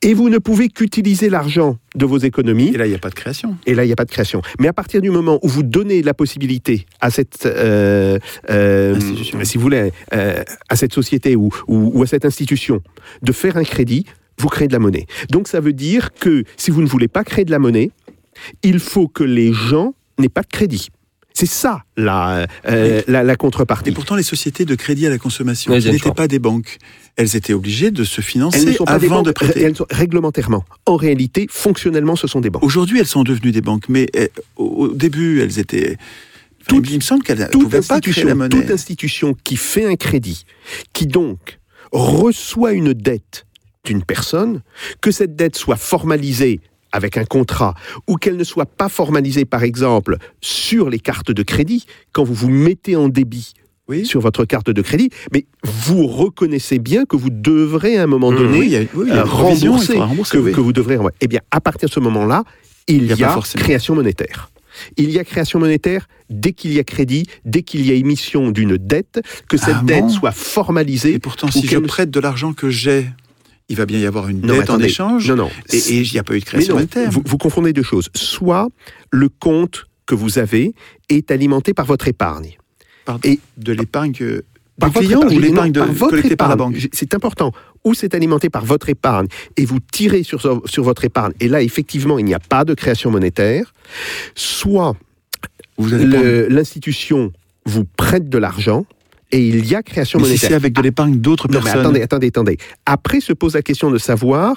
Et vous ne pouvez qu'utiliser l'argent de vos économies. Et là, il n'y a pas de création. Et là, il n'y a pas de création. Mais à partir du moment où vous donnez la possibilité à cette, euh, euh, Institution. si vous voulez, euh, à cette société ou, ou- ou à cette institution de faire un crédit, vous créez de la monnaie. Donc ça veut dire que si vous ne voulez pas créer de la monnaie, il faut que les gens n'aient pas de crédit. C'est ça la, euh, la, la contrepartie. Et pourtant, les sociétés de crédit à la consommation, Oui, qui bien n'étaient pas des banques, elles étaient obligées de se Elles ne financer sont pas des avant banques, de prêter. elles sont réglementairement. En réalité, fonctionnellement, ce sont des banques. Aujourd'hui, elles sont devenues des banques, mais eh, au début, elles étaient. Enfin, Toute- il me semble qu'elles ne toute pas institution, la monnaie. toute institution qui fait un crédit, qui donc reçoit une dette d'une personne, que cette dette soit formalisée avec un contrat, ou qu'elle ne soit pas formalisée, par exemple, sur les cartes de crédit, quand vous vous mettez en débit Oui. sur votre carte de crédit, mais vous reconnaissez bien que vous devrez à un moment Mmh, donné Oui, a, oui, euh, rembourser, que, vous devrez rembourser. Eh bien, à partir de ce moment-là, il Il y a création monétaire. Il y a création monétaire dès qu'il y a crédit, dès qu'il y a émission d'une dette, que cette Ah dette bon? soit formalisée. Et pourtant, ou si je prête de l'argent que j'ai, il va bien y avoir une Non, mais dette en attendez. échange. Non, non. Et il n'y a pas eu de Mais création non, monétaire. vous, vous confondez deux choses. Soit le compte que vous avez est alimenté par votre épargne. Par- et- de l'épargne que. Par du votre client épargne, ou non, l'épargne de- par votre collectée par la banque? C'est important. Ou c'est alimenté par votre épargne et vous tirez sur, sur votre épargne. Et là, effectivement, il n'y a pas de création monétaire. Soit l'institution vous prête de l'argent et il y a création Mais si monétaire. c'est avec de l'épargne d'autres Non, mais personnes. attendez, attendez, attendez. Après se pose la question de savoir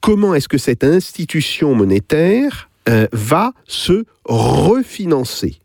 comment est-ce que cette institution monétaire euh, va se refinancer.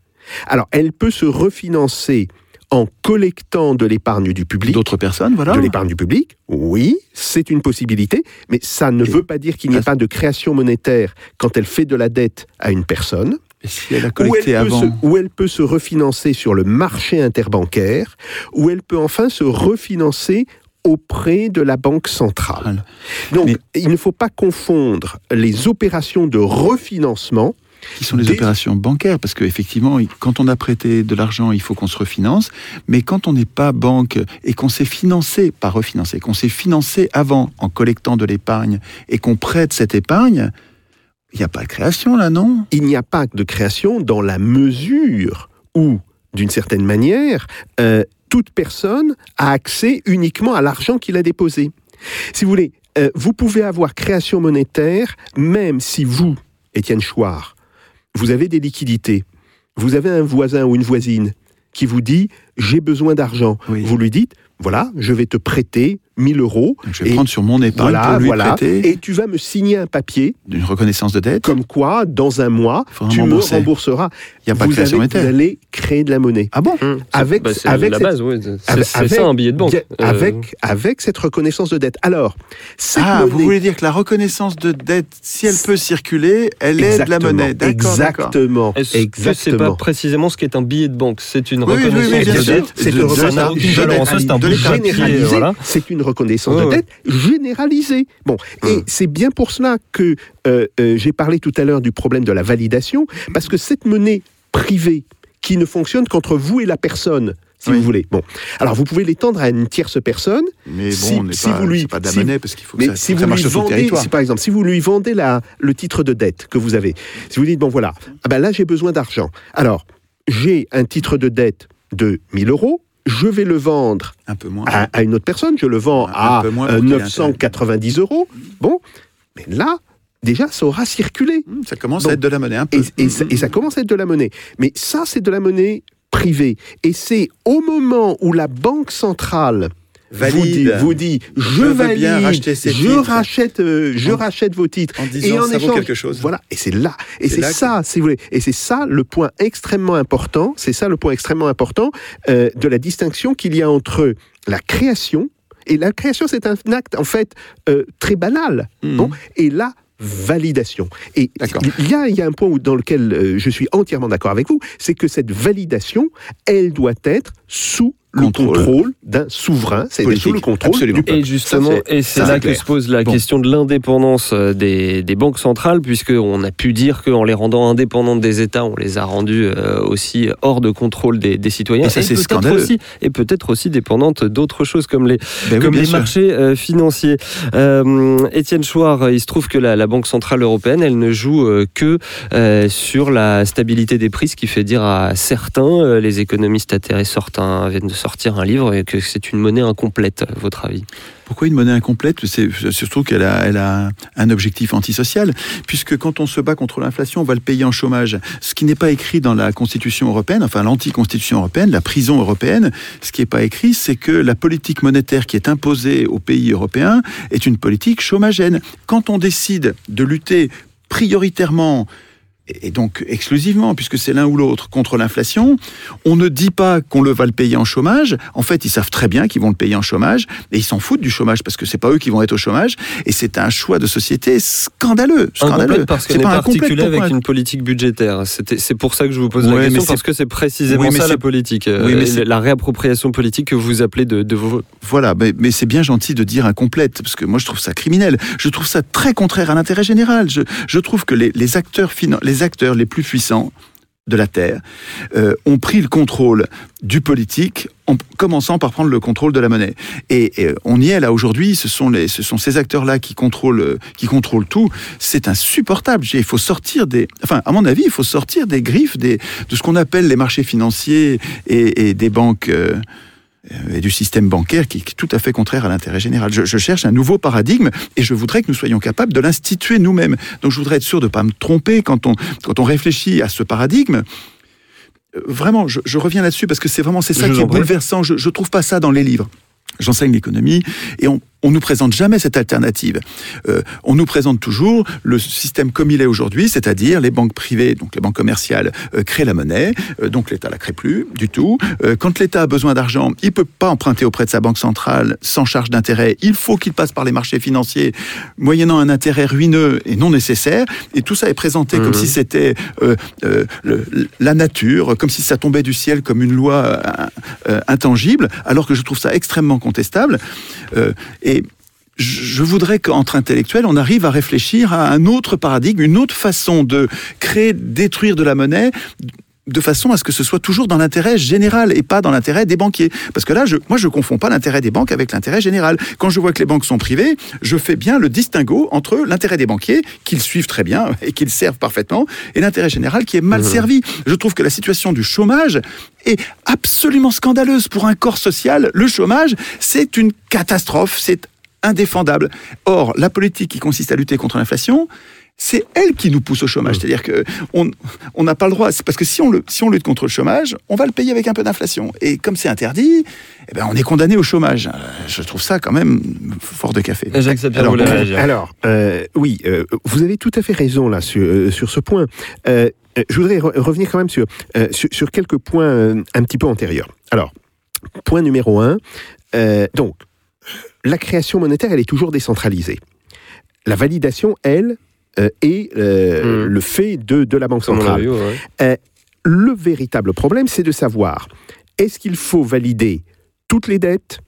Alors, elle peut se refinancer en collectant de l'épargne du public. D'autres personnes, voilà. De l'épargne du public, oui, c'est une possibilité, mais ça ne Et- veut pas dire qu'il n'y Ah. pas de création monétaire quand elle fait de la dette à une personne si elle a où elle, peut avant. se, où elle peut se refinancer sur le marché interbancaire, où elle peut enfin se refinancer auprès de la Banque centrale. Donc, Mais- il ne faut pas confondre les opérations de refinancement Qui sont les Des- opérations bancaires Parce qu'effectivement, quand on a prêté de l'argent, il faut qu'on se refinance. Mais quand on n'est pas banque et qu'on s'est financé, pas refinancé, qu'on s'est financé avant en collectant de l'épargne et qu'on prête cette épargne, il n'y a pas de création là, non? Il n'y a pas de création dans la mesure où, d'une certaine manière, euh, toute personne a accès uniquement à l'argent qu'il a déposé. Si vous voulez, euh, vous pouvez avoir création monétaire même si vous, Étienne Chouard, vous avez des liquidités, vous avez un voisin ou une voisine qui vous dit j'ai besoin d'argent. Oui. Vous lui dites voilà, je vais te prêter 1000 euros. Donc, Je vais Et prendre sur mon épargne Voilà, pour lui voilà. prêter Et tu vas me signer un papier une reconnaissance de dette. comme quoi, dans un mois, tu me rembourser. rembourseras. Il n'y a pas vous, de création avez- vous allez créer de la monnaie. Ah bon Avec, Bah, avec la cette- base, oui. C'est avec- ça un billet de banque. bien- Euh, Avec, avec cette reconnaissance de dette. Alors, cette Ah, vous voulez dire que la reconnaissance de dette, si elle peut circuler, elle est de la monnaie. Exactement. Est-ce que c'est pas exactement. précisément ce qu'est un billet de banque? C'est une Oui, oui, oui, reconnaissance de dette. C'est de- une reconnaissance aucune valeur en soi, c'est un de bout de l'État. papier, généralisée. voilà. C'est une reconnaissance de ouais. dette généralisée. Bon, et c'est bien pour cela que euh, euh, j'ai parlé tout à l'heure du problème de la validation, parce que cette monnaie privée qui ne fonctionne qu'entre vous et la personne, si Oui. vous voulez. Bon, alors vous pouvez l'étendre à une tierce personne. Mais bon, Si- on n'est si pas, vous lui- pas si- monnaie parce qu'il faut que Mais ça, si ça lui marche sur le vendez, territoire. si, par exemple, si vous lui vendez la, le titre de dette que vous avez, si vous dites, bon voilà, ah ben là j'ai besoin d'argent. Alors, j'ai un titre de dette de 1000 euros, je vais le vendre Un peu moins. à, à une autre personne, je le vends à peu moins euh, 990 euros. Bon, mais là, déjà, ça aura circulé. Hum, Ça commence à être de la monnaie un peu. Et, et ça, et ça commence à être de la monnaie. Mais ça, c'est de la monnaie privée. Et c'est au moment où la Banque centrale vous dit, Valide. vous dit je, Je valide, bien racheter ces je titres. rachète, euh, je En- rachète vos titres. en disant et en ça vaut échange, quelque chose. Voilà, et c'est là, et C'est là ça, si vous voulez, et c'est ça le point extrêmement important. C'est ça le point extrêmement important euh, de la distinction qu'il y a entre la création et la création, c'est un acte en fait euh, très banal. Bon, et la validation. Et il y a, il y a un point où- dans lequel euh, je suis entièrement d'accord avec vous, c'est que cette validation, elle doit être sous le Contrôle. d'un souverain, Politique, sous le contrôle absolument. du peuple. Et justement, et c'est là c'est que clair. se pose la Bon. question de l'indépendance euh, des, des banques centrales, puisqu'on a pu dire qu'en les rendant indépendantes des États, on les a rendues euh, aussi hors de contrôle des, des citoyens. Et ça, c'est peut-être scandaleux. aussi, et peut-être aussi dépendantes d'autres choses comme les, Ben oui, comme bien les sûr. marchés euh, financiers. Euh, Étienne Chouard, il se trouve que la, la Banque Centrale Européenne, elle ne joue que euh, sur la stabilité des prix, ce qui fait dire à certains, les économistes sortent un- viennent de sortir un livre, et que c'est une monnaie incomplète, à votre avis? Pourquoi une monnaie incomplète? C'est surtout qu'elle a, a un objectif antisocial, puisque quand on se bat contre l'inflation, on va le payer en chômage. Ce qui n'est pas écrit dans la Constitution européenne, enfin l'anti-Constitution européenne, la prison européenne, ce qui n'est pas écrit, c'est que la politique monétaire qui est imposée aux pays européens est une politique chômagène. Quand on décide de lutter prioritairement et donc exclusivement, puisque c'est l'un ou l'autre, contre l'inflation, on ne dit pas qu'on le va le payer en chômage. En fait, ils savent très bien qu'ils vont le payer en chômage, et ils s'en foutent du chômage parce que c'est pas eux qui vont être au chômage. Et c'est un choix de société scandaleux, scandaleux. Parce n'est pas articulée avec une politique budgétaire. C'est pour ça que je vous pose Ouais, la mais question, c'est- parce que c'est précisément Oui, mais ça la politique, euh, Oui, mais c'est- la réappropriation politique que vous appelez de, de vos... Voilà, mais, mais c'est bien gentil de dire incomplète, parce que moi je trouve ça criminel. Je trouve ça très contraire à l'intérêt général. Je, je trouve que les, les acteurs finan- les acteurs les plus puissants de la Terre euh, ont pris le contrôle du politique en commençant par prendre le contrôle de la monnaie. Et, et on y est là aujourd'hui, ce sont, les, ce sont ces acteurs-là qui contrôlent, euh, qui contrôlent tout. C'est insupportable. Il faut sortir des... Enfin, à mon avis, il faut sortir des griffes de ce qu'on appelle les marchés financiers et, des banques... euh, et du système bancaire qui est tout à fait contraire à l'intérêt général. Je, je cherche un nouveau paradigme et je voudrais que nous soyons capables de l'instituer nous-mêmes. Donc je voudrais être sûr de ne pas me tromper quand on, quand on réfléchit à ce paradigme. Euh, Vraiment, je, je reviens là-dessus parce que c'est vraiment c'est ça Je qui est bouleversant. Je ne trouve pas ça dans les livres. J'enseigne l'économie et on, on nous présente jamais cette alternative. Euh, on nous présente toujours le système comme il est aujourd'hui, c'est-à-dire les banques privées, donc les banques commerciales, euh, créent la monnaie, euh, donc l'État la crée plus du tout. Quand l'État a besoin d'argent, il peut pas emprunter auprès de sa banque centrale sans charge d'intérêt. Il faut qu'il passe par les marchés financiers, moyennant un intérêt ruineux et non nécessaire. Et tout ça est présenté comme si c'était euh, le- la nature, comme si ça tombait du ciel comme une loi intangible, alors que je trouve ça extrêmement contestable. Et je voudrais qu'entre intellectuels, on arrive à réfléchir à un autre paradigme, une autre façon de créer, détruire de la monnaie de façon à ce que ce soit toujours dans l'intérêt général et pas dans l'intérêt des banquiers. Parce que là, je, moi, je confonds pas l'intérêt des banques avec l'intérêt général. Quand je vois que les banques sont privées, je fais bien le distinguo entre l'intérêt des banquiers, qu'ils suivent très bien <laughs> et qu'ils servent parfaitement, et l'intérêt général qui est mal servi. Je trouve que la situation du chômage est absolument scandaleuse pour un corps social. Le chômage, c'est une catastrophe, c'est indéfendable. Or, la politique qui consiste à lutter contre l'inflation, c'est elle qui nous pousse au chômage. C'est-à-dire que on on n'a pas le droit. Parce que si on, le, si on lutte contre le chômage, on va le payer avec un peu d'inflation. Et comme c'est interdit, eh ben on est condamné au chômage. Euh, Je trouve ça quand même fort de café. Alors, alors, euh, oui, euh, vous avez tout à fait raison là sur, euh, sur ce point. Je voudrais re- revenir quand même sur, euh, sur, sur quelques points un petit peu antérieurs. Alors, point numéro un. euh, donc, la création monétaire, elle est toujours décentralisée. La validation, elle, euh, est euh, Mm. le fait de, de la Banque centrale. vu, ouais. Euh, le véritable problème, c'est de savoir est-ce qu'il faut valider toutes les dettes,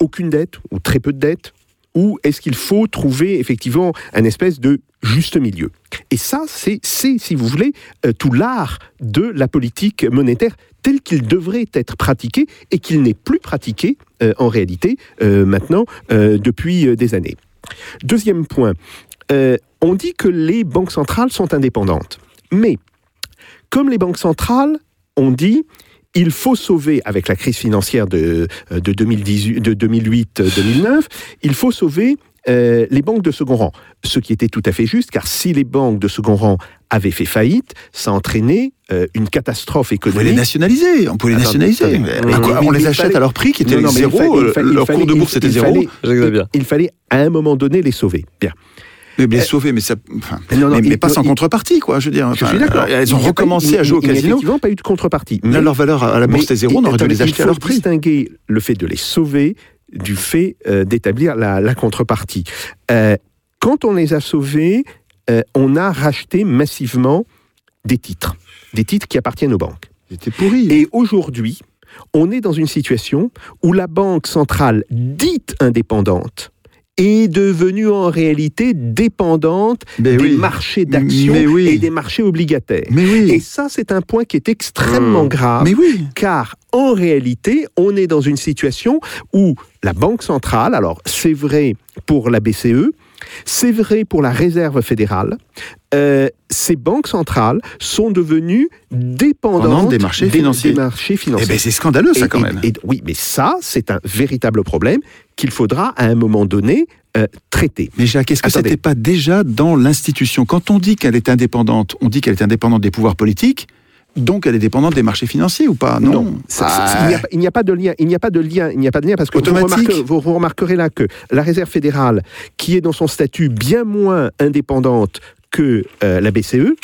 aucune dette ou très peu de dettes, ou est-ce qu'il faut trouver effectivement un espèce de juste milieu? Et ça, c'est, c'est, si vous voulez, euh, tout l'art de la politique monétaire tel qu'il devrait être pratiqué et qu'il n'est plus pratiqué euh, en réalité euh, maintenant euh, depuis des années. Deuxième point, on dit que les banques centrales sont indépendantes. Mais comme les banques centrales ont dit, il faut sauver, avec la crise financière de, de, 2018 de 2008-2009, il faut sauver euh, les banques de second rang. Ce qui était tout à fait juste, car si les banques de second rang avaient fait faillite, ça entraînait euh, une catastrophe On pouvait les économique. nationaliser. On pouvait les nationaliser. attendez. Mais Mais- quoi, mais- on mais les il achète fallait- à leur prix qui était Non, il zéro. fallait- il euh, fallait- il leur fallait- cours de il- bourse était il zéro. Xavier. Il fallait à un moment donné les sauver. Bien. Mais les sauver, mais ça, enfin, Non, non, mais, mais il- pas sans il- contrepartie, quoi. Je veux dire, Je suis d'accord. Elles ont Il recommencé il- à jouer au il casino. effectivement pas eu de contrepartie. Là, Mais- leur valeur à la bourse est zéro, on aurait dû les acheter à il leur faut prix. distinguer le fait de les sauver du fait euh, d'établir la, la contrepartie. Euh, quand on les a sauvés, euh, on a racheté massivement des titres, des titres qui appartiennent aux banques. C'était pourri. Et aujourd'hui, on est dans une situation où la banque centrale dite indépendante est devenue en réalité dépendante Mais des oui. marchés d'actions oui. et des marchés obligataires. Mais oui. Et ça, c'est un point qui est extrêmement Mmh. grave Mais car en réalité, on est dans une situation où la Banque centrale, alors c'est vrai pour la BCE, c'est vrai pour la Réserve fédérale, euh, ces banques centrales sont devenues dépendantes Pendant des marchés financiers. des marchés Eh ben, c'est scandaleux, ça, Et- quand et- même. et- oui, mais ça, c'est un véritable problème qu'il faudra à un moment donné euh, traiter. Mais Jacques, est-ce que Attendez. c'était pas déjà dans l'institution? Quand on dit qu'elle est indépendante, on dit qu'elle est indépendante des pouvoirs politiques, donc elle est dépendante des marchés financiers ou pas? Non. Ça, Ah, ça, il n'y a pas- a, de lien. Il n'y a pas de lien. Il n'y a pas de lien parce que vous remarquerez, vous- vous remarquerez là que la Réserve fédérale, qui est dans son statut bien moins indépendante que euh, la BCE,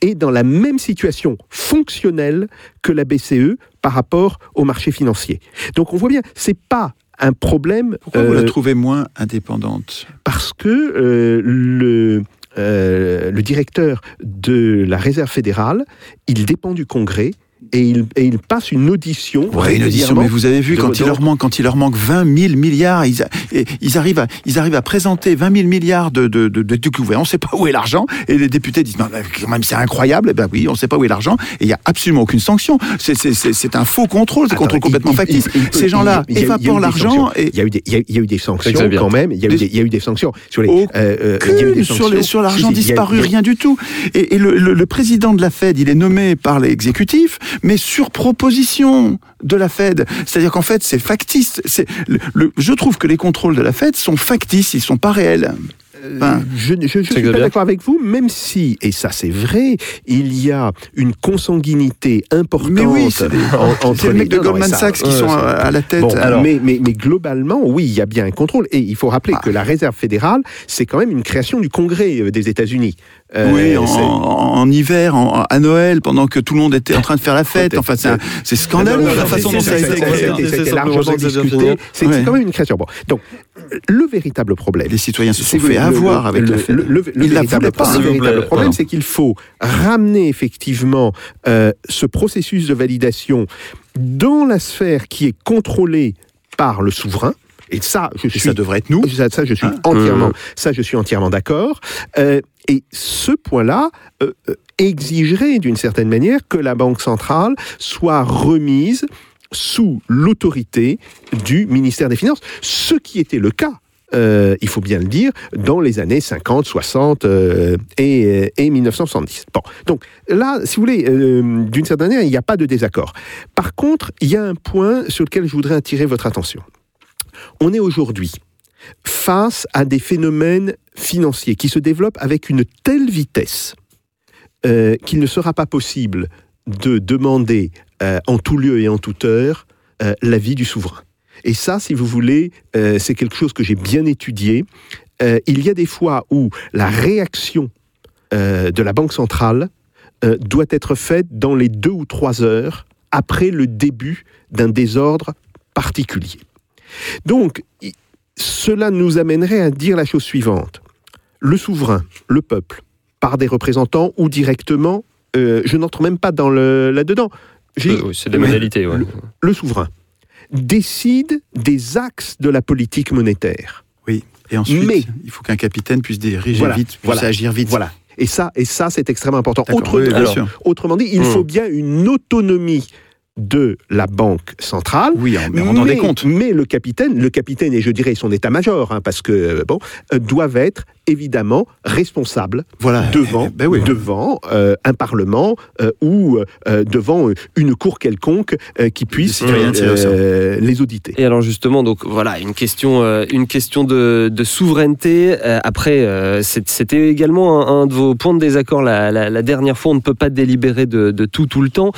est dans la même situation fonctionnelle que la BCE par rapport au marché financier. Donc on voit bien, c'est pas un problème Pourquoi vous euh, la trouvez moins indépendante? parce que euh, le, euh, le directeur de la Réserve fédérale, il dépend du Congrès et il, et il passe une audition. Ouais, une audition, mais vous avez vu, quand, de- il leur manque, quand il leur manque 20 000 milliards, ils, a- et ils, arrivent, à, ils arrivent à présenter 20 000 milliards de, de, de. On ne sait pas où est l'argent. Et les députés disent, non, quand même, c'est incroyable. Eh ben oui, on ne sait pas où est l'argent. Et il n'y a absolument aucune sanction. C'est- C'est c'est- c'est un faux contrôle, c'est un contrôle complètement factice. il- il peut- Ces gens-là évaporent l'argent et Il y a eu des, il y a, il y a eu des sanctions quand même. Il y a eu Des- des, il y a eu des sanctions sur les. Aucune euh, euh, il y a eu des sur sanctions. les- sur l'argent Si, si, disparu, rien du tout. Et, et le, le- le président de la Fed, il est nommé par l'exécutif, mais sur proposition de la Fed. C'est-à-dire qu'en fait, c'est factice. C'est le- le- je trouve que les contrôles de la Fed sont factices, ils sont pas réels. Enfin, je ne je, je suis pas d'accord avec vous, même si, et ça c'est vrai, il y a une consanguinité importante Mais oui, en- entre c'est les mecs de Goldman ça- Sachs qui sont à, à la tête. Bon, Alors, mais, mais, mais globalement, oui, il y a bien un contrôle. Et il faut rappeler Ah. que la réserve fédérale, c'est quand même une création du Congrès euh, des États-Unis. Euh, oui, en, c'est- en- en hiver, en- à Noël, pendant que tout le monde était en train de faire la fête. Enfin, c'est scandaleux Non, non, la façon c'est- dont ça a été c'était- largement discuté. C'est Ouais. quand même une création. Bon, donc le véritable problème. Les citoyens se sont c'est fait avoir avec le, la fête. le, véritable, pas, le problème, c'est qu'il faut ramener effectivement euh, ce processus de validation dans la sphère qui est contrôlée par le souverain. Et ça, je Et suis ça devrait être nous. ça, ça, je suis Hein entièrement, Mmh. ça, je suis entièrement d'accord. Euh, et ce point-là euh, euh, exigerait, d'une certaine manière, que la Banque centrale soit remise sous l'autorité du ministère des Finances, ce qui était le cas. euh, il faut bien le dire, dans les années 50, 60 euh, et, et 1970. Bon, donc là, si vous voulez, euh, d'une certaine manière, il n'y a pas de désaccord. Par contre, il y a un point sur lequel je voudrais attirer votre attention. On est aujourd'hui face à des phénomènes financiers qui se développent avec une telle vitesse euh, qu'il ne sera pas possible de demander euh, en tout lieu et en toute heure euh, l'avis du souverain. Et ça, si vous voulez, c'est quelque chose que j'ai bien étudié. Il y a des fois où la réaction de la Banque centrale doit être faite dans les deux ou trois heures après le début d'un désordre particulier. Donc, cela nous amènerait à dire la chose suivante. Le souverain, le peuple, par des représentants ou directement, euh, je n'entre même pas dans le là-dedans. Euh, oui, c'est des modalités. ouais. le souverain décide des axes de la politique monétaire. Et ensuite, Mais- il faut qu'un capitaine puisse diriger Voilà, vite, puisse voilà, agir vite. Voilà. Et ça, et ça c'est extrêmement important. Autre- oui, alors, autrement dit, il Hmm. faut bien une autonomie de la banque centrale. Oui, en, mais rendant des comptes. mais le capitaine, le capitaine et je dirais son état-major, hein, parce que euh, bon, euh, doivent être évidemment responsables Voilà. devant, Eh ben oui. devant euh, un parlement euh, ou euh, devant une cour quelconque euh, qui puisse euh, les auditer. Et alors justement, donc voilà, une question, euh, une question de, de souveraineté. Euh, après, euh, c'était également un, un de vos points de désaccord la, la- la dernière fois. On ne peut pas délibérer de, de tout tout le temps.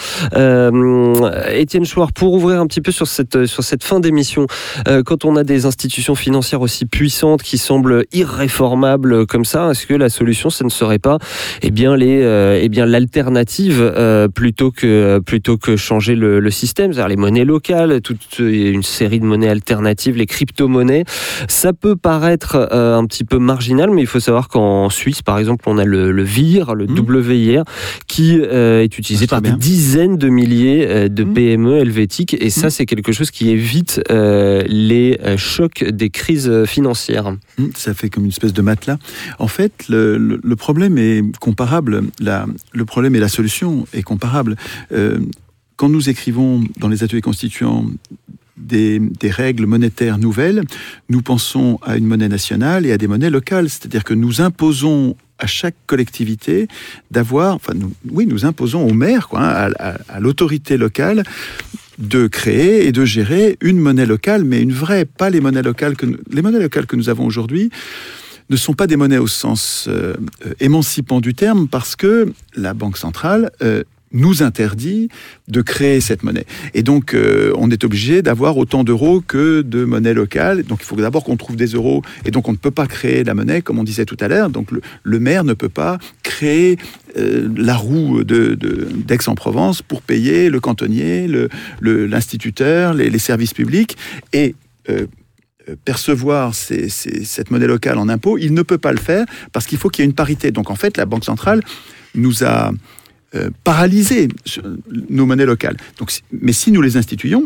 Euh, Étienne Chouard, pour ouvrir un petit peu sur cette sur cette fin d'émission, euh, quand on a des institutions financières aussi puissantes qui semblent irréformables comme ça, est-ce que la solution, ce ne serait pas, eh bien les, euh, eh bien l'alternative euh, plutôt que plutôt que changer le, le système, c'est-à-dire les monnaies locales, toute une série de monnaies alternatives, les crypto-monnaies. Ça peut paraître un petit peu marginal, mais il faut savoir qu'en Suisse, par exemple, on a le, le VIR, le. WIR, qui euh, est utilisé Ah, par des dizaines de milliers de Mhm. PME helvétiques, et ça, Mhm. c'est quelque chose qui évite euh, les euh, chocs des crises euh, financières. Hum, Ça fait comme une espèce de matelas. En fait, le, le- le problème est comparable. La- le problème et la solution est comparable. Euh, quand nous écrivons dans les ateliers constituants des, des règles monétaires nouvelles, nous pensons à une monnaie nationale et à des monnaies locales. C'est-à-dire que nous imposons à chaque collectivité d'avoir, enfin, nous, oui, nous imposons au maire, quoi, hein, à, l'autorité locale, de créer et de gérer une monnaie locale, mais une vraie, pas les monnaies locales que les monnaies locales que nous avons aujourd'hui ne sont pas des monnaies au sens euh, euh, émancipant du terme parce que la Banque centrale euh, nous interdit de créer cette monnaie. Et donc, euh, on est obligé d'avoir autant d'euros que de monnaie locale. Donc, il faut d'abord qu'on trouve des euros. Et donc, on ne peut pas créer la monnaie, comme on disait tout à l'heure. Donc, le, le maire ne peut pas créer euh, la roue d'Aix-en-Provence pour payer le cantonnier, le- le- l'instituteur, les, services publics. Et euh, percevoir cette monnaie locale en impôts, il ne peut pas le faire parce qu'il faut qu'il y ait une parité. Donc en fait, la Banque centrale nous a euh, paralysé sur nos monnaies locales. Donc, mais si nous les instituions,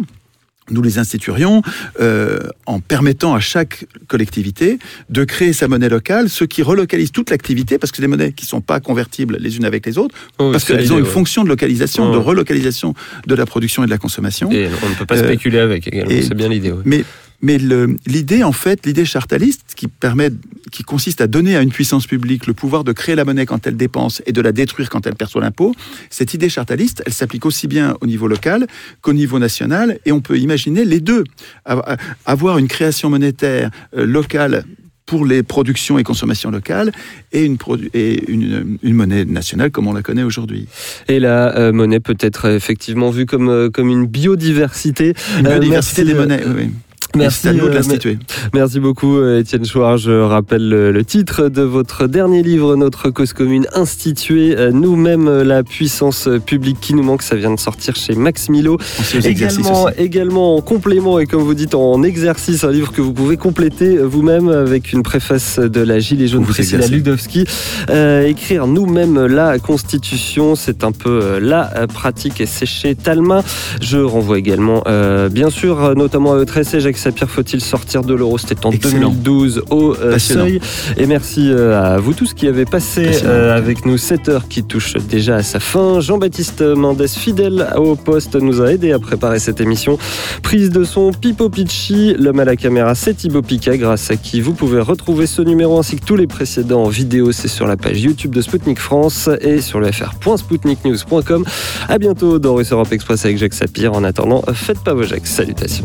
nous les instituerions euh, en permettant à chaque collectivité de créer sa monnaie locale, ce qui relocalise toute l'activité, parce que c'est des monnaies qui ne sont pas convertibles les unes avec les autres, parce qu'elles ont une fonction de localisation, de Ouais. relocalisation de la production et de la consommation. Et on ne peut pas Euh, spéculer avec également, c'est bien l'idée. ouais. Mais, mais l'idée, en fait, l'idée chartaliste, qui permet, qui consiste à donner à une puissance publique le pouvoir de créer la monnaie quand elle dépense et de la détruire quand elle perçoit l'impôt, cette idée chartaliste, elle s'applique aussi bien au niveau local qu'au niveau national, et on peut imaginer les deux. Avo- Avoir une création monétaire euh, locale pour les productions et consommations locales et une, produ- et une, une monnaie nationale comme on la connaît aujourd'hui. Et la euh, monnaie peut être effectivement vue comme, euh, comme une biodiversité. Une Euh, biodiversité merci, des monnaies, oui, Merci, à nous de euh, l'instituer. Merci beaucoup euh, Étienne Chouard. Je rappelle le, le titre de votre dernier livre, Notre cause commune, instituer euh, nous-mêmes euh, la puissance euh, publique qui nous manque. Ça vient de sortir chez Max Milo. Également, également en complément et comme vous dites en exercice, un livre que vous pouvez compléter vous-même avec une préface de la Gilet jaune Priscilla. Ludowski. Euh, écrire nous-mêmes la Constitution, c'est un peu euh, la euh, pratique et c'est chez Talma. Je renvoie également, euh, bien sûr, euh, notamment à votre essai, Jacques Sapir, faut-il sortir de l'euro C'était en Excellent. 2012 au euh, seuil. Et merci euh, à vous tous qui avez passé euh, avec nous cette heure qui touche déjà à sa fin. Jean-Baptiste Mendes, fidèle au poste, nous a aidé à préparer cette émission. Prise de son Pipo Picci, l'homme à la caméra, c'est Thibaut Pica, grâce à qui vous pouvez retrouver ce numéro ainsi que tous les précédents en vidéo. C'est sur la page YouTube de Spoutnik France et sur le fr.spoutniknews.com. À bientôt dans Russe Europe Express avec Jacques Sapir. En attendant, faites pas vos Jacques. Salutations.